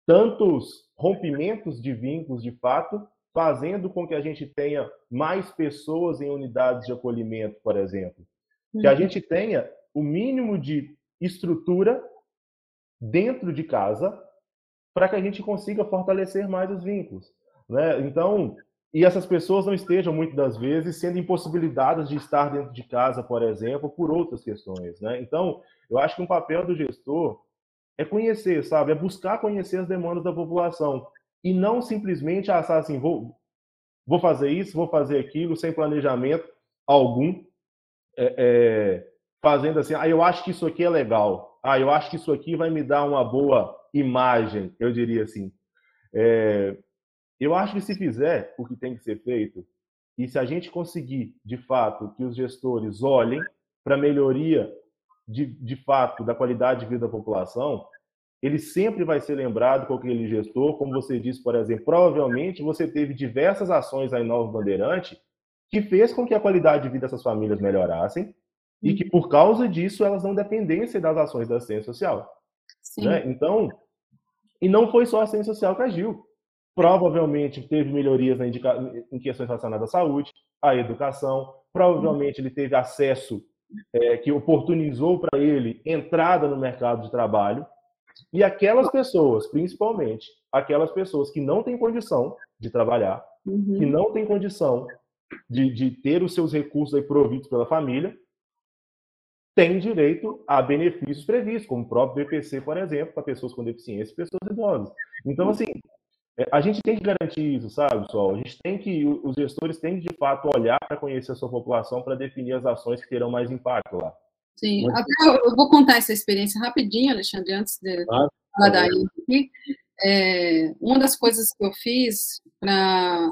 tantos rompimentos de vínculos de fato, fazendo com que a gente tenha mais pessoas em unidades de acolhimento, por exemplo. Que a uhum. gente tenha o mínimo de estrutura dentro de casa para que a gente consiga fortalecer mais os vínculos. Né? Então, e essas pessoas não estejam, muitas das vezes, sendo impossibilitadas de estar dentro de casa, por exemplo, por outras questões. Né? Então, eu acho que um papel do gestor é conhecer, sabe? É buscar conhecer as demandas da população. E não simplesmente achar assim, vou, vou fazer isso, vou fazer aquilo, sem planejamento algum, é, é, fazendo assim, ah, eu acho que isso aqui é legal, ah, eu acho que isso aqui vai me dar uma boa imagem, eu diria assim. É, eu acho que se fizer o que tem que ser feito, e se a gente conseguir, de fato, que os gestores olhem para a melhoria, de, de fato, da qualidade de vida da população, ele sempre vai ser lembrado com aquele gestor, como você disse, por exemplo, provavelmente você teve diversas ações aí em Nova Bandeirante que fez com que a qualidade de vida dessas famílias melhorassem e que, por causa disso, elas não dependessem das ações da assistência social. Né? Então, e não foi só a assistência social que agiu provavelmente teve melhorias indica... em questões relacionadas à saúde, à educação, provavelmente ele teve acesso é, que oportunizou para ele entrada no mercado de trabalho, e aquelas pessoas, principalmente, aquelas pessoas que não têm condição de trabalhar, uhum. que não têm condição de, de ter os seus recursos aí providos pela família, têm direito a benefícios previstos, como o próprio BPC, por exemplo, para pessoas com deficiência e pessoas idosas. Então, assim, a gente tem que garantir isso, sabe, pessoal? A gente tem que, os gestores têm que, de fato, olhar para conhecer a sua população para definir as ações que terão mais impacto lá. Sim, Muito... até eu vou contar essa experiência rapidinho, Alexandre, antes de ah, falar daí. É, uma das coisas que eu fiz para.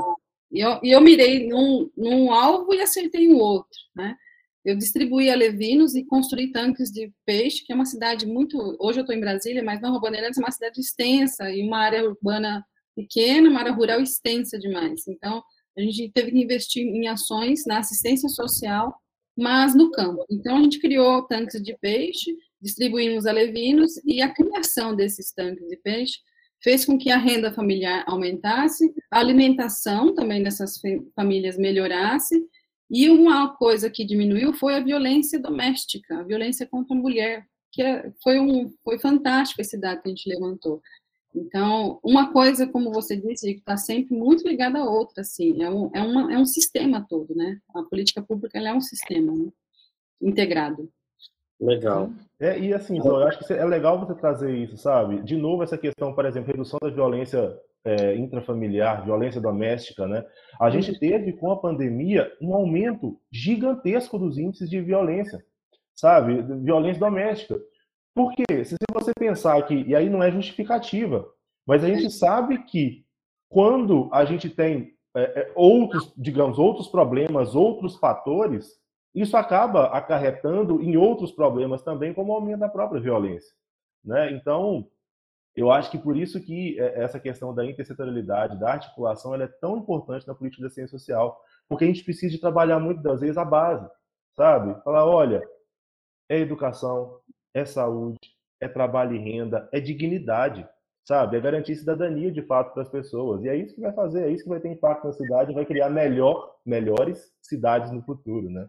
E eu, eu mirei num, num alvo e acertei o outro, né? Eu distribuí alevinos e construí tanques de peixe, que é uma cidade muito. Hoje eu estou em Brasília, mas Nova Bandeirantes é uma cidade extensa e uma área urbana pequena, uma área rural extensa demais. Então, a gente teve que investir em ações na assistência social, mas no campo. Então, a gente criou tanques de peixe, distribuímos alevinos, e a criação desses tanques de peixe fez com que a renda familiar aumentasse, a alimentação também dessas famílias melhorasse, e uma coisa que diminuiu foi a violência doméstica, a violência contra a mulher, que é, foi, um, foi fantástico esse dado que a gente levantou. Então, uma coisa, como você disse, está sempre muito ligada à outra, assim, é um, é, uma, é um sistema todo, né? A política pública é um sistema né? integrado. Legal. É, e assim, eu acho que é legal você trazer isso, sabe? De novo, essa questão, por exemplo, redução da violência é, intrafamiliar, violência doméstica, né? A gente uhum. teve, com a pandemia, um aumento gigantesco dos índices de violência, sabe? Violência doméstica. Por quê? Se você pensar que, e aí não é justificativa, mas a gente sabe que quando a gente tem é, é, outros, digamos, outros problemas, outros fatores, isso acaba acarretando em outros problemas também, como o aumento da própria violência. Né? Então, eu acho que por isso que é, essa questão da intersetorialidade, da articulação, ela é tão importante na política da ciência social, porque a gente precisa de trabalhar muitas das vezes a base, sabe? Falar, olha, é educação, é saúde, é trabalho e renda, é dignidade sabe? É garantir cidadania de fato para as pessoas. E é isso que vai fazer, é isso que vai ter impacto na cidade, vai criar melhor, melhores cidades no futuro, né?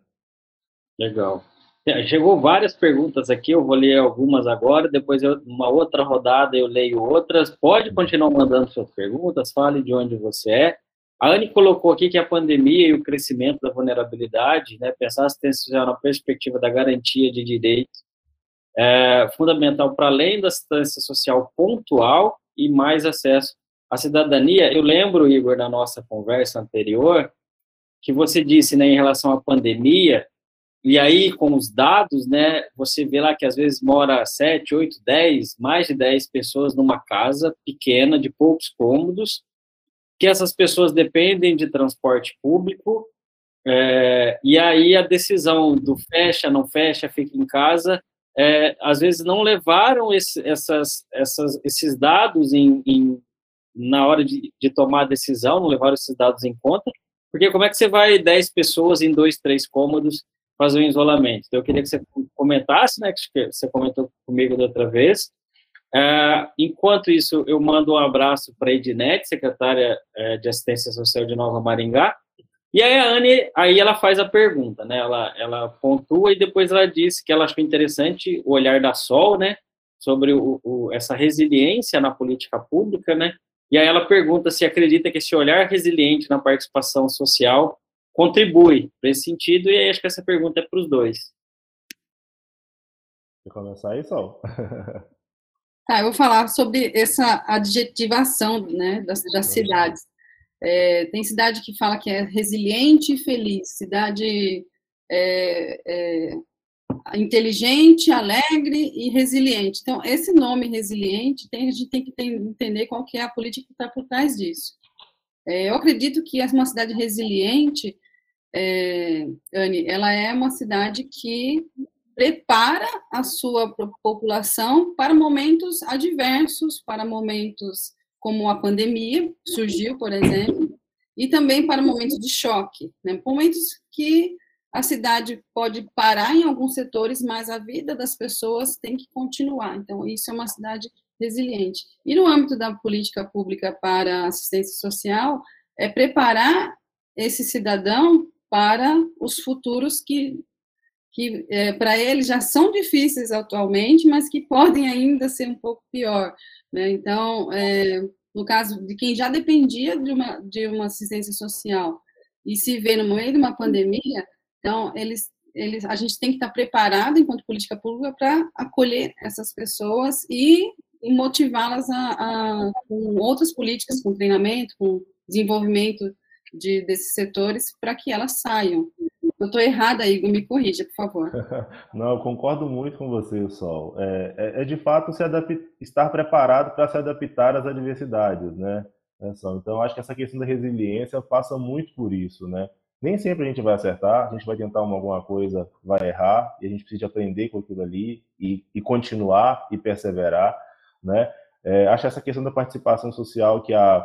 Legal. É, chegou várias perguntas aqui, eu vou ler algumas agora, depois eu, uma outra rodada eu leio outras. Pode continuar mandando suas perguntas, fale de onde você é. A Anne colocou aqui que a pandemia e o crescimento da vulnerabilidade, né, pensar a assistência social na perspectiva da garantia de direitos é fundamental para além da assistência social pontual e mais acesso à cidadania. Eu lembro, Igor, da nossa conversa anterior, que você disse, né, em relação à pandemia, e aí com os dados, né, você vê lá que às vezes mora 7, 8, 10, mais de 10 pessoas numa casa pequena, de poucos cômodos, que essas pessoas dependem de transporte público, é, e aí a decisão do fecha, não fecha, fica em casa, é, às vezes não levaram esse, essas, essas, esses dados em, em na hora de, de, tomar a decisão, não levaram esses dados em conta, porque como é que você vai 10 pessoas em dois, três cômodos fazer um isolamento? Então, eu queria que você comentasse, né, que você comentou comigo da outra vez. É, enquanto isso, eu mando um abraço para a Ednet, secretária é, de Assistência Social de Nova Maringá, e aí a Anne, aí ela faz a pergunta, né? Ela, ela pontua e depois ela disse que ela achou interessante o olhar da Sol, né? Sobre o, o, essa resiliência na política pública, né? E aí ela pergunta se acredita que esse olhar resiliente na participação social contribui para esse sentido, e aí acho que essa pergunta é para os dois. Vou começar aí, Sol. Tá, eu vou falar sobre essa adjetivação né, das, das cidades. É, tem cidade que fala que é resiliente e feliz, cidade é, é, inteligente, alegre e resiliente. Então, esse nome resiliente, tem, a gente tem que ter, entender qual que é a política que está por trás disso. É, eu acredito que uma cidade resiliente, é, Anne, ela é uma cidade que prepara a sua população para momentos adversos, para momentos como a pandemia surgiu, por exemplo, e também para momentos de choque, né? momentos que a cidade pode parar em alguns setores, mas a vida das pessoas tem que continuar. Então, isso é uma cidade resiliente. E no âmbito da política pública para assistência social, é preparar esse cidadão para os futuros que, que é, para ele já são difíceis atualmente, mas que podem ainda ser um pouco pior. Né? Então, é, no caso de quem já dependia de uma, de uma assistência social e se vê no meio de uma pandemia, então, eles, eles, a gente tem que estar preparado, enquanto política pública, para acolher essas pessoas e, e motivá-las a, a, com outras políticas, com treinamento, com desenvolvimento de, desses setores, para que elas saiam. Eu estou errada, Igor, me corrija, por favor. Não, eu concordo muito com você, Sol. É, é, é de fato se estar preparado para se adaptar às adversidades, né? né então, acho que essa questão da resiliência passa muito por isso, né? Nem sempre a gente vai acertar, a gente vai tentar uma, alguma coisa, vai errar, e a gente precisa aprender com aquilo ali e, e continuar e perseverar, né? É, acho essa questão da participação social que a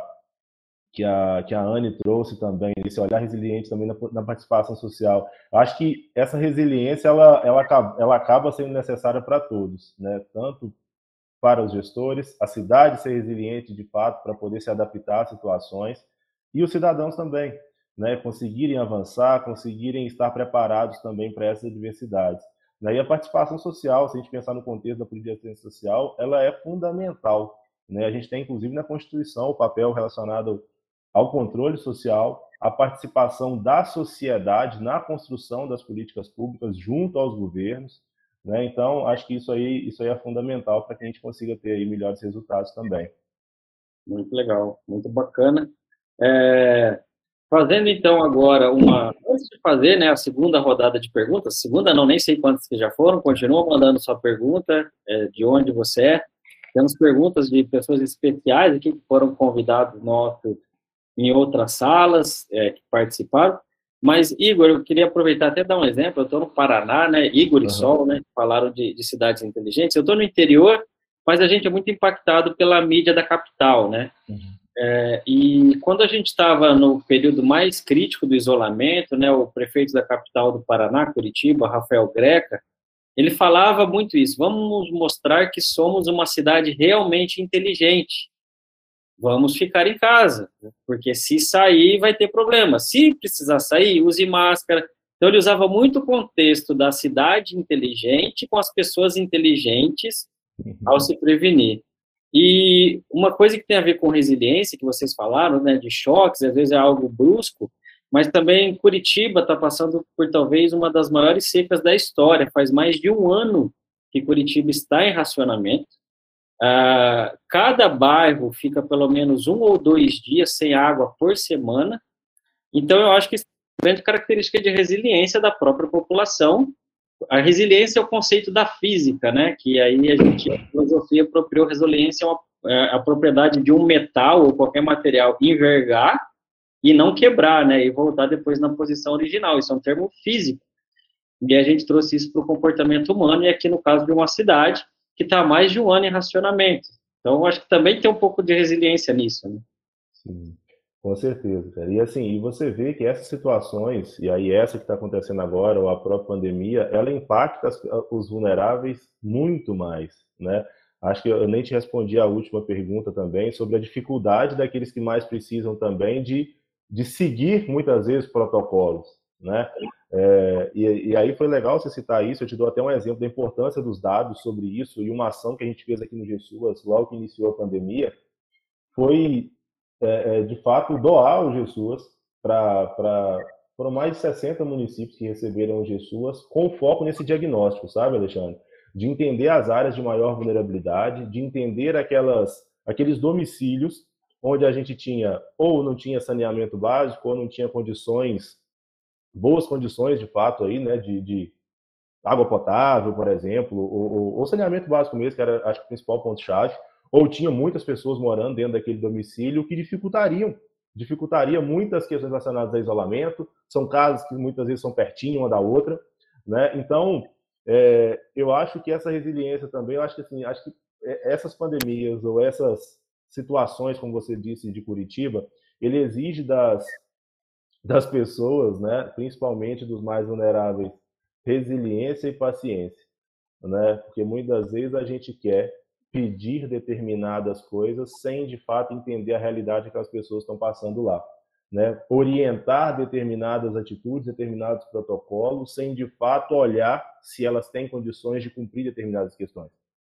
que a, que a Anne trouxe também, esse olhar resiliente também na, na participação social. Eu acho que essa resiliência ela, ela, ela acaba sendo necessária para todos, né? tanto para os gestores, a cidade ser resiliente de fato para poder se adaptar às situações, e os cidadãos também, né? conseguirem avançar, conseguirem estar preparados também para essas adversidades. Né? E a participação social, se a gente pensar no contexto da política social, ela é fundamental. Né? A gente tem, inclusive, na Constituição o papel relacionado ao controle social, à participação da sociedade na construção das políticas públicas junto aos governos. Né? Então, acho que isso aí, isso aí é fundamental para que a gente consiga ter aí melhores resultados também. Muito legal, muito bacana. É, fazendo então agora uma. Antes de fazer né, a segunda rodada de perguntas, segunda não, nem sei quantas que já foram, continua mandando sua pergunta, é, de onde você é. Temos perguntas de pessoas especiais aqui que foram convidados nossos em outras salas é, que participaram. Mas, Igor, eu queria aproveitar até dar um exemplo. Eu estou no Paraná, né? Igor e uhum. Sol, né? Falaram de, de cidades inteligentes. Eu estou no interior, mas a gente é muito impactado pela mídia da capital, né? Uhum. É, e quando a gente estava no período mais crítico do isolamento, né? O prefeito da capital do Paraná, Curitiba, Rafael Greca, ele falava muito isso. Vamos mostrar que somos uma cidade realmente inteligente vamos ficar em casa, porque se sair vai ter problema. Se precisar sair, use máscara. Então ele usava muito o contexto da cidade inteligente com as pessoas inteligentes uhum. ao se prevenir. E uma coisa que tem a ver com resiliência, que vocês falaram, né, de choques, às vezes é algo brusco, mas também Curitiba está passando por talvez uma das maiores secas da história. Faz mais de um ano que Curitiba está em racionamento. Uh, cada bairro fica pelo menos um ou dois dias sem água por semana. Então, eu acho que isso é uma grande característica de resiliência da própria população. A resiliência é o conceito da física, né? Que aí a gente, a filosofia apropriou resiliência é, uma, é a propriedade de um metal ou qualquer material envergar e não quebrar, né? E voltar depois na posição original. Isso é um termo físico. E a gente trouxe isso para o comportamento humano, e aqui no caso de uma cidade, que está há mais de um ano em racionamento. Então, acho que também tem um pouco de resiliência nisso. Né? Sim, com certeza, cara. E assim, e você vê que essas situações, e aí essa que está acontecendo agora, ou a própria pandemia, ela impacta os vulneráveis muito mais, né? Acho que eu nem te respondi a última pergunta também sobre a dificuldade daqueles que mais precisam também de, de seguir muitas vezes protocolos, né? É, e, e, aí foi legal você citar isso, eu te dou até um exemplo da importância dos dados sobre isso, e uma ação que a gente fez aqui no GESUAS, logo que iniciou a pandemia, foi, é, é de fato, doar o GESUAS para foram mais de 60 municípios que receberam o GESUAS com foco nesse diagnóstico, sabe, Alexandre? De entender as áreas de maior vulnerabilidade, de entender aquelas, aqueles domicílios onde a gente tinha ou não tinha saneamento básico, ou não tinha condições boas condições, de fato, aí, né, de, de água potável, por exemplo, ou, saneamento básico mesmo, que era, acho que, o principal ponto-chave, ou tinha muitas pessoas morando dentro daquele domicílio que dificultariam, dificultaria muitas questões relacionadas a isolamento, são casas que muitas vezes são pertinho uma da outra, né, então, é, eu acho que essa resiliência também, eu acho que, assim, acho que é, essas pandemias ou essas situações, como você disse, de Curitiba, ele exige das, das pessoas, né, principalmente dos mais vulneráveis, resiliência e paciência, né? Porque muitas vezes a gente quer pedir determinadas coisas sem de fato entender a realidade que as pessoas estão passando lá, né? Orientar determinadas atitudes, determinados protocolos, sem de fato olhar se elas têm condições de cumprir determinadas questões.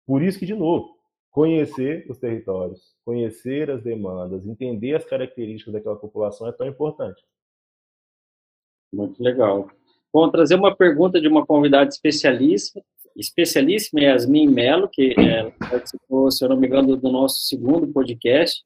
Por isso que de novo, conhecer os territórios, conhecer as demandas, entender as características daquela população é tão importante. Muito legal. Bom, trazer uma pergunta de uma convidada especialíssima, especialíssima, Yasmin Melo, que é, participou, se eu não me engano, do nosso segundo podcast,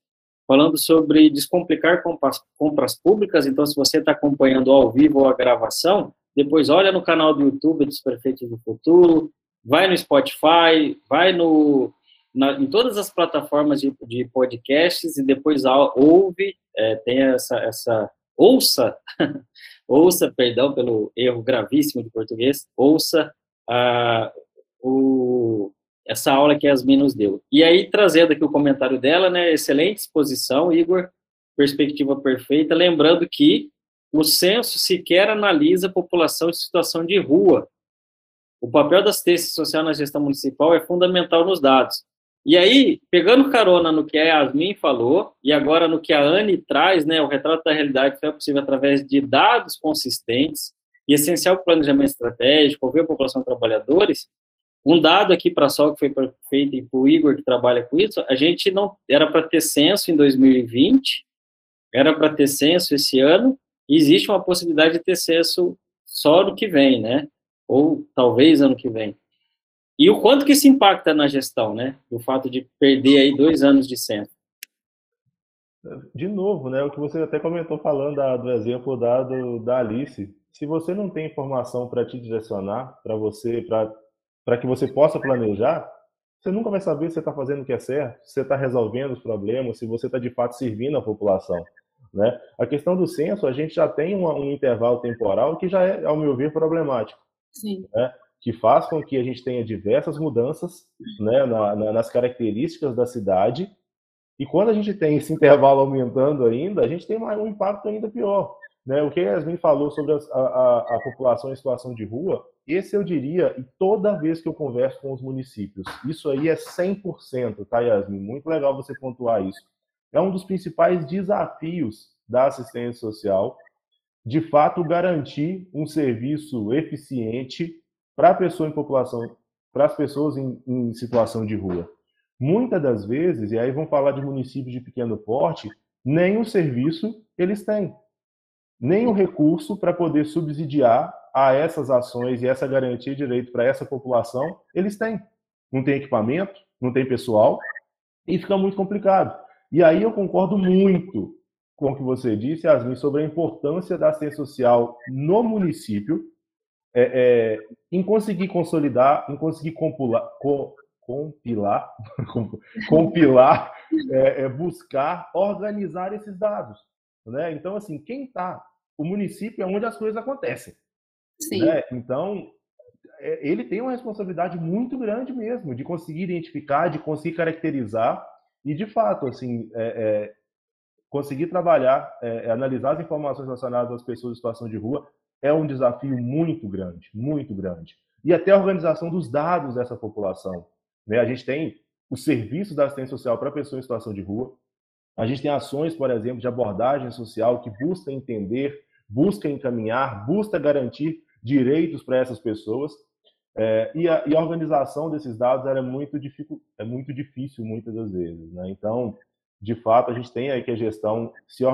falando sobre descomplicar compras, compras públicas. Então, se você está acompanhando ao vivo a gravação, depois olha no canal do YouTube dos Prefeitos do Futuro, vai no Spotify, vai no, na, em todas as plataformas de, de podcasts e depois ouve, é, tem essa, essa ouça ouça, perdão pelo erro gravíssimo de português, ouça a, o, essa aula que a Yasmin nos deu. E aí, trazendo aqui o comentário dela, né, excelente exposição, Igor, perspectiva perfeita, lembrando que o censo sequer analisa a população em situação de rua. O papel da assistência social na gestão municipal é fundamental nos dados. E aí, pegando carona no que a Yasmin falou, e agora no que a Anne traz, né, o retrato da realidade foi possível através de dados consistentes e essencial para o planejamento estratégico, ouvir a população de trabalhadores, um dado aqui para só que foi feito para o Igor, que trabalha com isso, a gente não era para ter censo em 2020, era para ter censo esse ano, e existe uma possibilidade de ter censo só no que vem, né? Ou talvez ano que vem. E o quanto que isso impacta na gestão, né? O fato de perder aí dois anos de centro. De novo, né? O que você até comentou falando da, do exemplo dado da Alice. Se você não tem informação para te direcionar, para você, para que você possa planejar, você nunca vai saber se você está fazendo o que é certo, se você está resolvendo os problemas, se você está de fato servindo a população. Né? A questão do censo, a gente já tem um, um intervalo temporal que já é, ao meu ver, problemático. Sim. Né? Que faz com que a gente tenha diversas mudanças né, na, na, nas características da cidade. E quando a gente tem esse intervalo aumentando ainda, a gente tem um impacto ainda pior. Né? O que a Yasmin falou sobre a, a, a, população em situação de rua, esse eu diria, e toda vez que eu converso com os municípios, isso aí é 100%, tá, Yasmin? Muito legal você pontuar isso é um dos principais desafios da assistência social, de fato garantir um serviço eficiente para pessoa em população, para as pessoas em, em situação de rua. Muitas das vezes, e aí vamos falar de municípios de pequeno porte, nem o serviço eles têm, nem o recurso para poder subsidiar a essas ações e essa garantia de direito para essa população, eles têm. Não tem equipamento, não tem pessoal, e fica muito complicado. E aí eu concordo muito com o que você disse, Yasmin, sobre a importância da assistência social no município, é, é, em conseguir consolidar, em conseguir compilar, co, compilar, compilar é, é, buscar, organizar esses dados. Né? Então, assim, quem está? O município é onde as coisas acontecem. Sim. Né? Então, é, ele tem uma responsabilidade muito grande mesmo de conseguir identificar, de conseguir caracterizar e, de fato, assim, é, conseguir trabalhar, analisar as informações relacionadas às pessoas em situação de rua é um desafio muito grande, muito grande. E até a organização dos dados dessa população. Né? A gente tem o serviço da assistência social para pessoas em situação de rua. A gente tem ações, por exemplo, de abordagem social que busca entender, busca encaminhar, busca garantir direitos para essas pessoas. É, e, a, e, a, organização desses dados é, muito é muito difícil muitas das vezes. Né? Então, de fato, a gente tem aí que a gestão se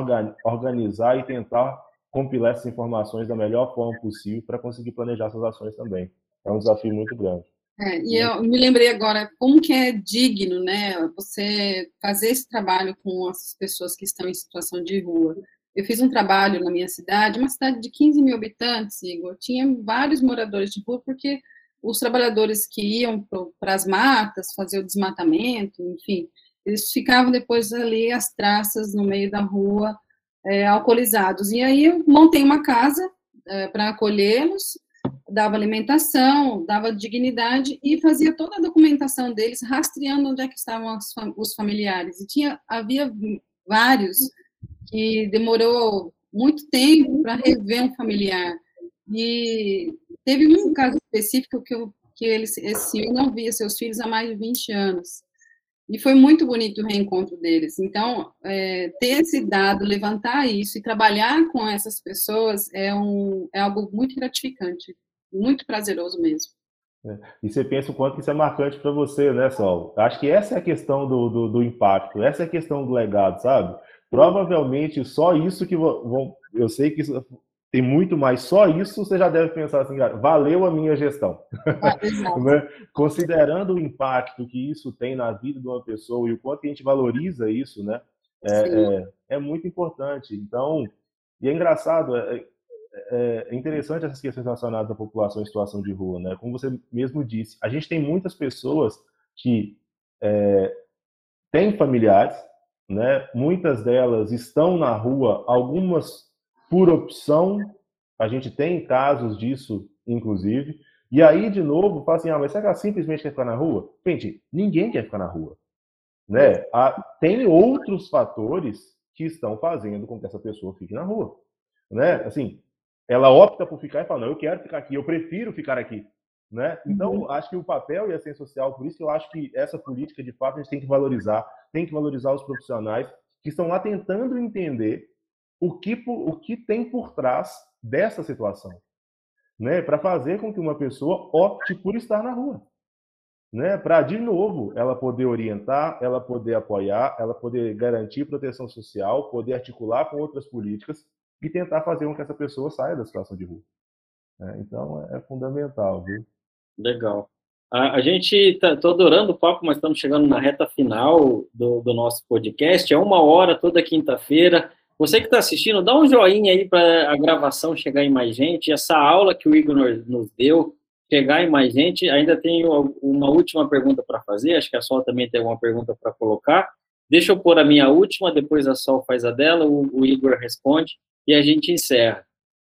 organizar e tentar compilar essas informações da melhor forma possível para conseguir planejar essas ações também. É um desafio muito grande. É, e eu me lembrei agora como que é digno, né, você fazer esse trabalho com as pessoas que estão em situação de rua. Eu fiz um trabalho na minha cidade, uma cidade de 15 mil habitantes, Igor, tinha vários moradores de rua, porque os trabalhadores que iam para as matas, fazer o desmatamento, enfim, eles ficavam depois ali as traças no meio da rua, é, alcoolizados. E aí eu montei uma casa é, para acolhê-los, dava alimentação, dava dignidade e fazia toda a documentação deles, rastreando onde é que estavam os, familiares. E tinha, havia vários que demorou muito tempo para rever um familiar. E Teve um caso específico que, eu, que ele, esse senhor não via seus filhos há mais de 20 anos. E foi muito bonito o reencontro deles. Então, é, ter esse dado, levantar isso e trabalhar com essas pessoas é, um, é algo muito gratificante, muito prazeroso mesmo. É. E você pensa o quanto isso é marcante para você, né, Sol? Acho que essa é a questão do, do, do, impacto, essa é a questão do legado, sabe? Provavelmente só isso que vão. Eu sei que isso tem muito mais. Só isso você já deve pensar assim, valeu a minha gestão. Ah, né? Considerando o impacto que isso tem na vida de uma pessoa e o quanto a gente valoriza isso, né? É, é, é, muito importante. Então, e é engraçado, é, é, é, interessante essas questões relacionadas à população em situação de rua, né? Como você mesmo disse, a gente tem muitas pessoas que é, têm familiares, né? Muitas delas estão na rua, algumas por opção, a gente tem casos disso, inclusive, e aí, de novo, fala assim, ah, mas será que ela simplesmente quer ficar na rua? Gente, ninguém quer ficar na rua. Né? tem outros fatores que estão fazendo com que essa pessoa fique na rua. Né? Assim, ela opta por ficar e fala, não, eu quero ficar aqui, eu prefiro ficar aqui. Né? Então, uhum. acho que o papel e a ciência social, por isso que eu acho que essa política, de fato, a gente tem que valorizar, tem que valorizar os profissionais que estão lá tentando entender o que, o que tem por trás dessa situação, né? Para fazer com que uma pessoa opte por estar na rua, né? Para de novo ela poder orientar, ela poder apoiar, ela poder garantir proteção social, poder articular com outras políticas e tentar fazer com que essa pessoa saia da situação de rua. Né? Então é fundamental, viu? Legal. A, a gente está adorando o papo, mas estamos chegando na reta final do, do nosso podcast. É uma hora toda quinta-feira. Você que está assistindo, dá um joinha aí para a gravação chegar em mais gente. Essa aula que o Igor nos deu, chegar em mais gente. Ainda tenho uma última pergunta para fazer. Acho que a Sol também tem alguma pergunta para colocar. Deixa eu pôr a minha última, depois a Sol faz a dela, o, o Igor responde e a gente encerra.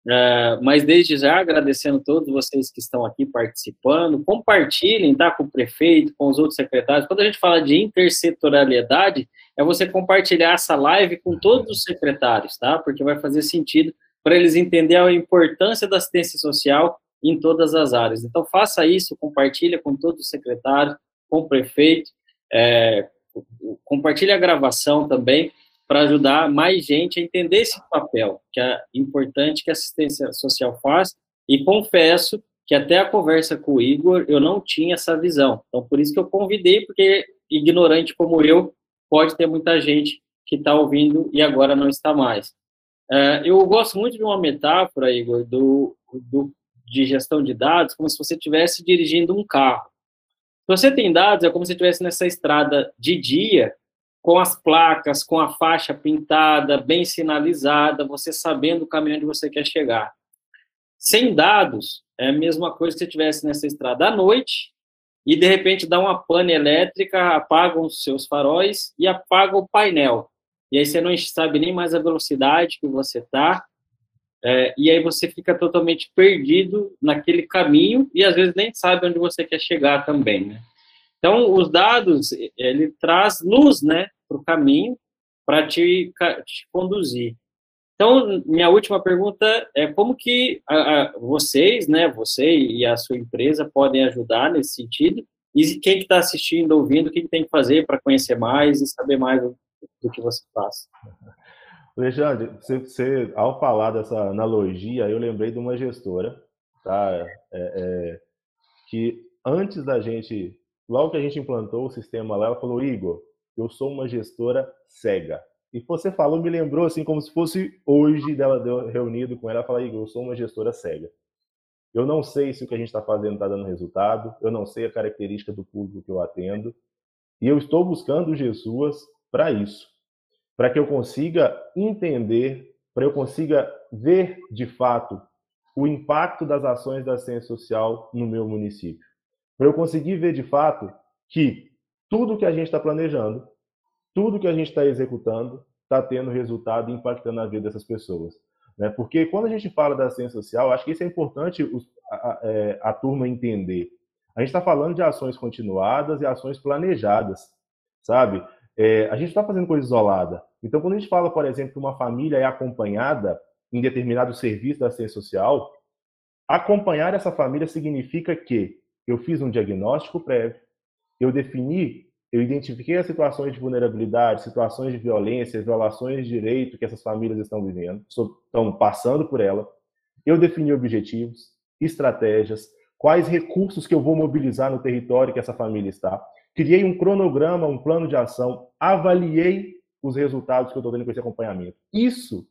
Uh, mas desde já, agradecendo a todos vocês que estão aqui participando, compartilhem, tá, com o prefeito, com os outros secretários. Quando a gente fala de intersetorialidade, é você compartilhar essa live com todos os secretários, tá, porque vai fazer sentido para eles entenderem a importância da assistência social em todas as áreas. Então, faça isso, compartilha com todos os secretários, com o prefeito, é, compartilhe a gravação também, para ajudar mais gente a entender esse papel, que é importante que a assistência social faz, e confesso que até a conversa com o Igor, eu não tinha essa visão. Então, por isso que eu convidei, porque ignorante como eu, pode ter muita gente que está ouvindo e agora não está mais. É, eu gosto muito de uma metáfora, Igor, do, do, de gestão de dados, como se você estivesse dirigindo um carro. Se você tem dados, é como se estivesse nessa estrada de dia, com as placas, com a faixa pintada, bem sinalizada, você sabendo o caminho onde você quer chegar. Sem dados, é a mesma coisa que você estivesse nessa estrada à noite e de repente dá uma pane elétrica, apaga os seus faróis e apaga o painel. E aí você não sabe nem mais a velocidade que você está, é, e aí você fica totalmente perdido naquele caminho e às vezes nem sabe onde você quer chegar também, né? Então, os dados, ele traz luz, né, para o caminho para te, te, conduzir. Então, minha última pergunta é como que a, a, vocês, né, você e a sua empresa podem ajudar nesse sentido? E quem que está assistindo, ouvindo, o que, que tem que fazer para conhecer mais e saber mais do, do que você faz? Alexandre, você, você, ao falar dessa analogia, eu lembrei de uma gestora, tá? É, é, que antes da gente, logo que a gente implantou o sistema lá, ela falou, Igor, eu sou uma gestora cega. E você falou, me lembrou assim, como se fosse hoje dela reunido com ela, falar, Igor, eu sou uma gestora cega. Eu não sei se o que a gente está fazendo está dando resultado, eu não sei a característica do público que eu atendo, e eu estou buscando Jesus para isso, para que eu consiga entender, para eu consiga ver de fato o impacto das ações da ciência social no meu município, para eu conseguir ver de fato que tudo que a gente está planejando, tudo que a gente está executando, está tendo resultado e impactando a vida dessas pessoas. Né? Porque quando a gente fala da ciência social, acho que isso é importante a, a, é, a turma entender. A gente está falando de ações continuadas e ações planejadas, sabe? É, a gente está fazendo coisa isolada. Então, quando a gente fala, por exemplo, que uma família é acompanhada em determinado serviço da ciência social, acompanhar essa família significa que eu fiz um diagnóstico prévio, eu defini, eu identifiquei as situações de vulnerabilidade, situações de violência, violações de direito que essas famílias estão vivendo, estão passando por ela. Eu defini objetivos, estratégias, quais recursos que eu vou mobilizar no território que essa família está. Criei um cronograma, um plano de ação, avaliei os resultados que eu estou tendo com esse acompanhamento. Isso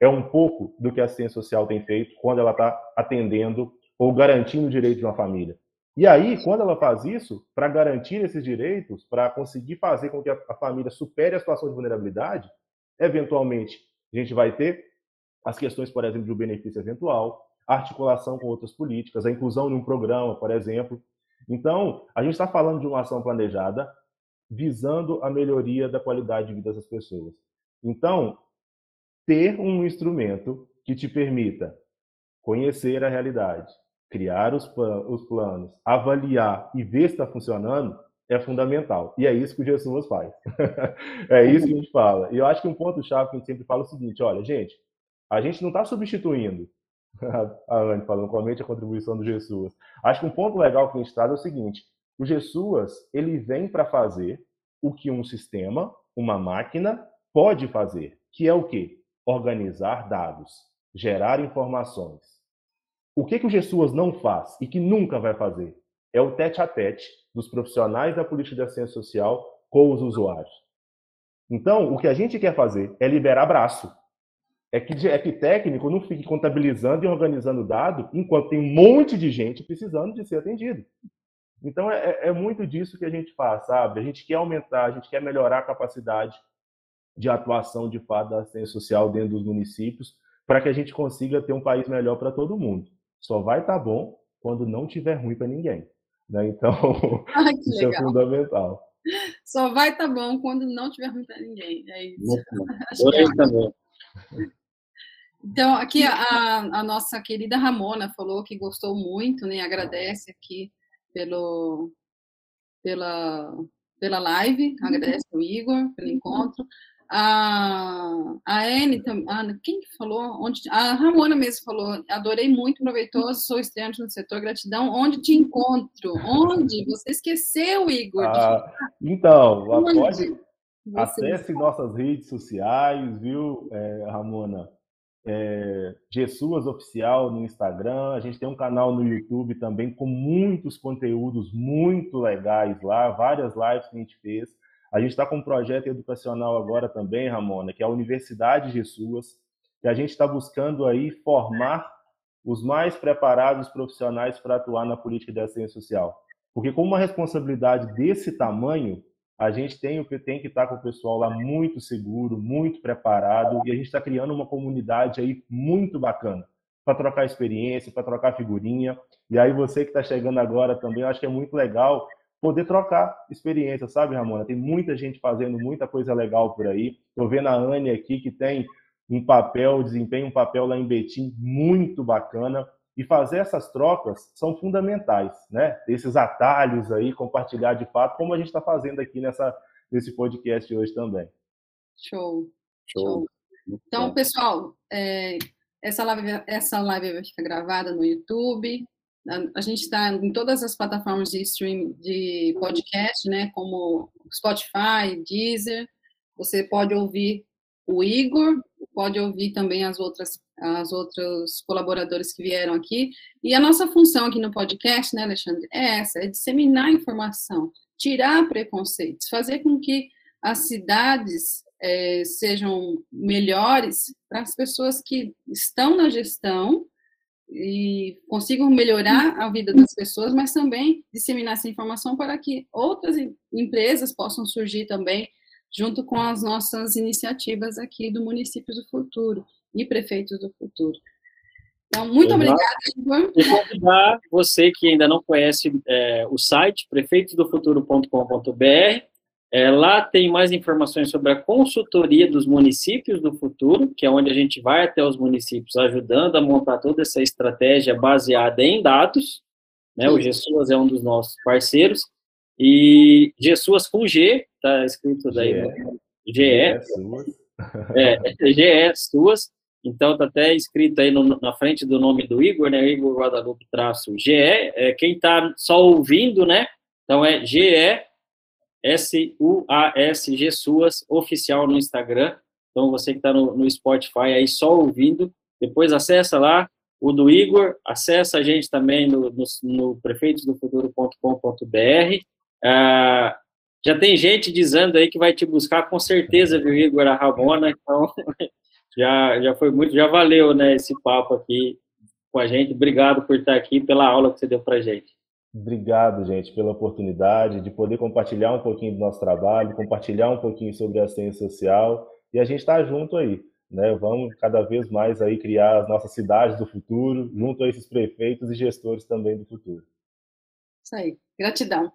é um pouco do que a ciência social tem feito quando ela está atendendo ou garantindo o direito de uma família. E aí, quando ela faz isso, para garantir esses direitos, para conseguir fazer com que a, família supere a situação de vulnerabilidade, eventualmente a gente vai ter as questões, por exemplo, do benefício eventual, articulação com outras políticas, a inclusão em um programa, por exemplo. Então, a gente está falando de uma ação planejada visando a melhoria da qualidade de vida das pessoas. Então, ter um instrumento que te permita conhecer a realidade, criar os, os planos, avaliar e ver se está funcionando, é fundamental. E é isso que o Jesus faz. é isso que a gente fala. E eu acho que um ponto-chave que a gente sempre fala é o seguinte: olha, gente, a gente não está substituindo. a Anne falando, comente a contribuição do Jesus. Acho que um ponto legal que a gente traz é o seguinte: o Jesus ele vem para fazer o que um sistema, uma máquina, pode fazer, que é o quê? Organizar dados, gerar informações, o que, que o Gessuas não faz e que nunca vai fazer? É o tete a tete dos profissionais da política da ciência social com os usuários. Então, o que a gente quer fazer é liberar braço. É que, é que técnico não fique contabilizando e organizando dado enquanto tem um monte de gente precisando de ser atendido. Então, é, é, é muito disso que a gente faz, sabe? A gente quer aumentar, a gente quer melhorar a capacidade de atuação de fato da assistência social dentro dos municípios, para que a gente consiga ter um país melhor para todo mundo. Só vai estar tá bom quando não tiver ruim para ninguém. Né? Então, Ai, isso é legal. é fundamental. Só vai estar tá bom quando não tiver ruim para ninguém. É isso. Acho também. Então, aqui a, a, nossa querida Ramona falou que gostou muito, né? Agradece aqui pelo, pela, pela live, agradece o Igor pelo encontro. A, a Anne, a, quem falou? Onde, a Ramona mesmo falou, adorei muito, proveitoso, sou estreante no setor, gratidão. Onde te encontro? Onde? Você esqueceu, Igor? Ah, então, Onde? pode, acesse nossas redes sociais, viu, é, Ramona? É, Oficial no Instagram, a gente tem um canal no YouTube também com muitos conteúdos muito legais lá, várias lives que a gente fez. A gente está com um projeto educacional agora também, Ramona, que é a Universidade de Suas, que a gente está buscando aí formar os mais preparados profissionais para atuar na política de assistência social. Porque com uma responsabilidade desse tamanho, a gente tem, tem que estar tá com o pessoal lá muito seguro, muito preparado, e a gente está criando uma comunidade aí muito bacana para trocar experiência, para trocar figurinha. E aí você que está chegando agora também, eu acho que é muito legal poder trocar experiência, sabe, Ramona? Tem muita gente fazendo muita coisa legal por aí. Estou vendo a Anne aqui que tem um papel, desempenha um papel lá em Betim muito bacana. E fazer essas trocas são fundamentais, né? Esses atalhos aí, compartilhar de fato, como a gente está fazendo aqui nessa, nesse podcast hoje também. Show. Show. Então, pessoal, é, essa, live, essa live vai ficar gravada no YouTube, a gente está em todas as plataformas de stream de podcast, né, como Spotify, Deezer. Você pode ouvir o Igor, pode ouvir também as outras as outros colaboradores que vieram aqui. E a nossa função aqui no podcast, né, Alexandre, é essa, é disseminar informação, tirar preconceitos, fazer com que as cidades é, sejam melhores para as pessoas que estão na gestão e consigam melhorar a vida das pessoas, mas também disseminar essa informação para que outras empresas possam surgir também junto com as nossas iniciativas aqui do Município do Futuro e Prefeitos do Futuro. Então, muito obrigada, Igor. E convidar você que ainda não conhece é, o site prefeitosdofuturo.com.br é, lá tem mais informações sobre a consultoria dos municípios do futuro, que é onde a gente vai até os municípios ajudando a montar toda essa estratégia baseada em dados. Né? O GESUAS é um dos nossos parceiros. E GESUAS com G, está escrito daí GE. GE. É, GE Suas. Então, está até escrito aí no, na frente do nome do Igor, né? Igor Guadalupe traço GE. É, quem está só ouvindo, né? Então, é GE S-U-A-S-G Suas, oficial no Instagram. Então, você que está no, no Spotify aí só ouvindo, depois acessa lá o do Igor, acessa a gente também no, no, no prefeitosdofuturo.com.br. Ah, já tem gente dizendo aí que vai te buscar com certeza, viu, Igor, a Ramona, então já, já foi muito, já valeu, né, esse papo aqui com a gente. Obrigado por estar aqui, pela aula que você deu para gente. Obrigado, gente, pela oportunidade de poder compartilhar um pouquinho do nosso trabalho, compartilhar um pouquinho sobre a ciência social e a gente está junto aí, né? Vamos cada vez mais aí criar as nossas cidades do futuro, junto a esses prefeitos e gestores também do futuro. Isso aí. Gratidão.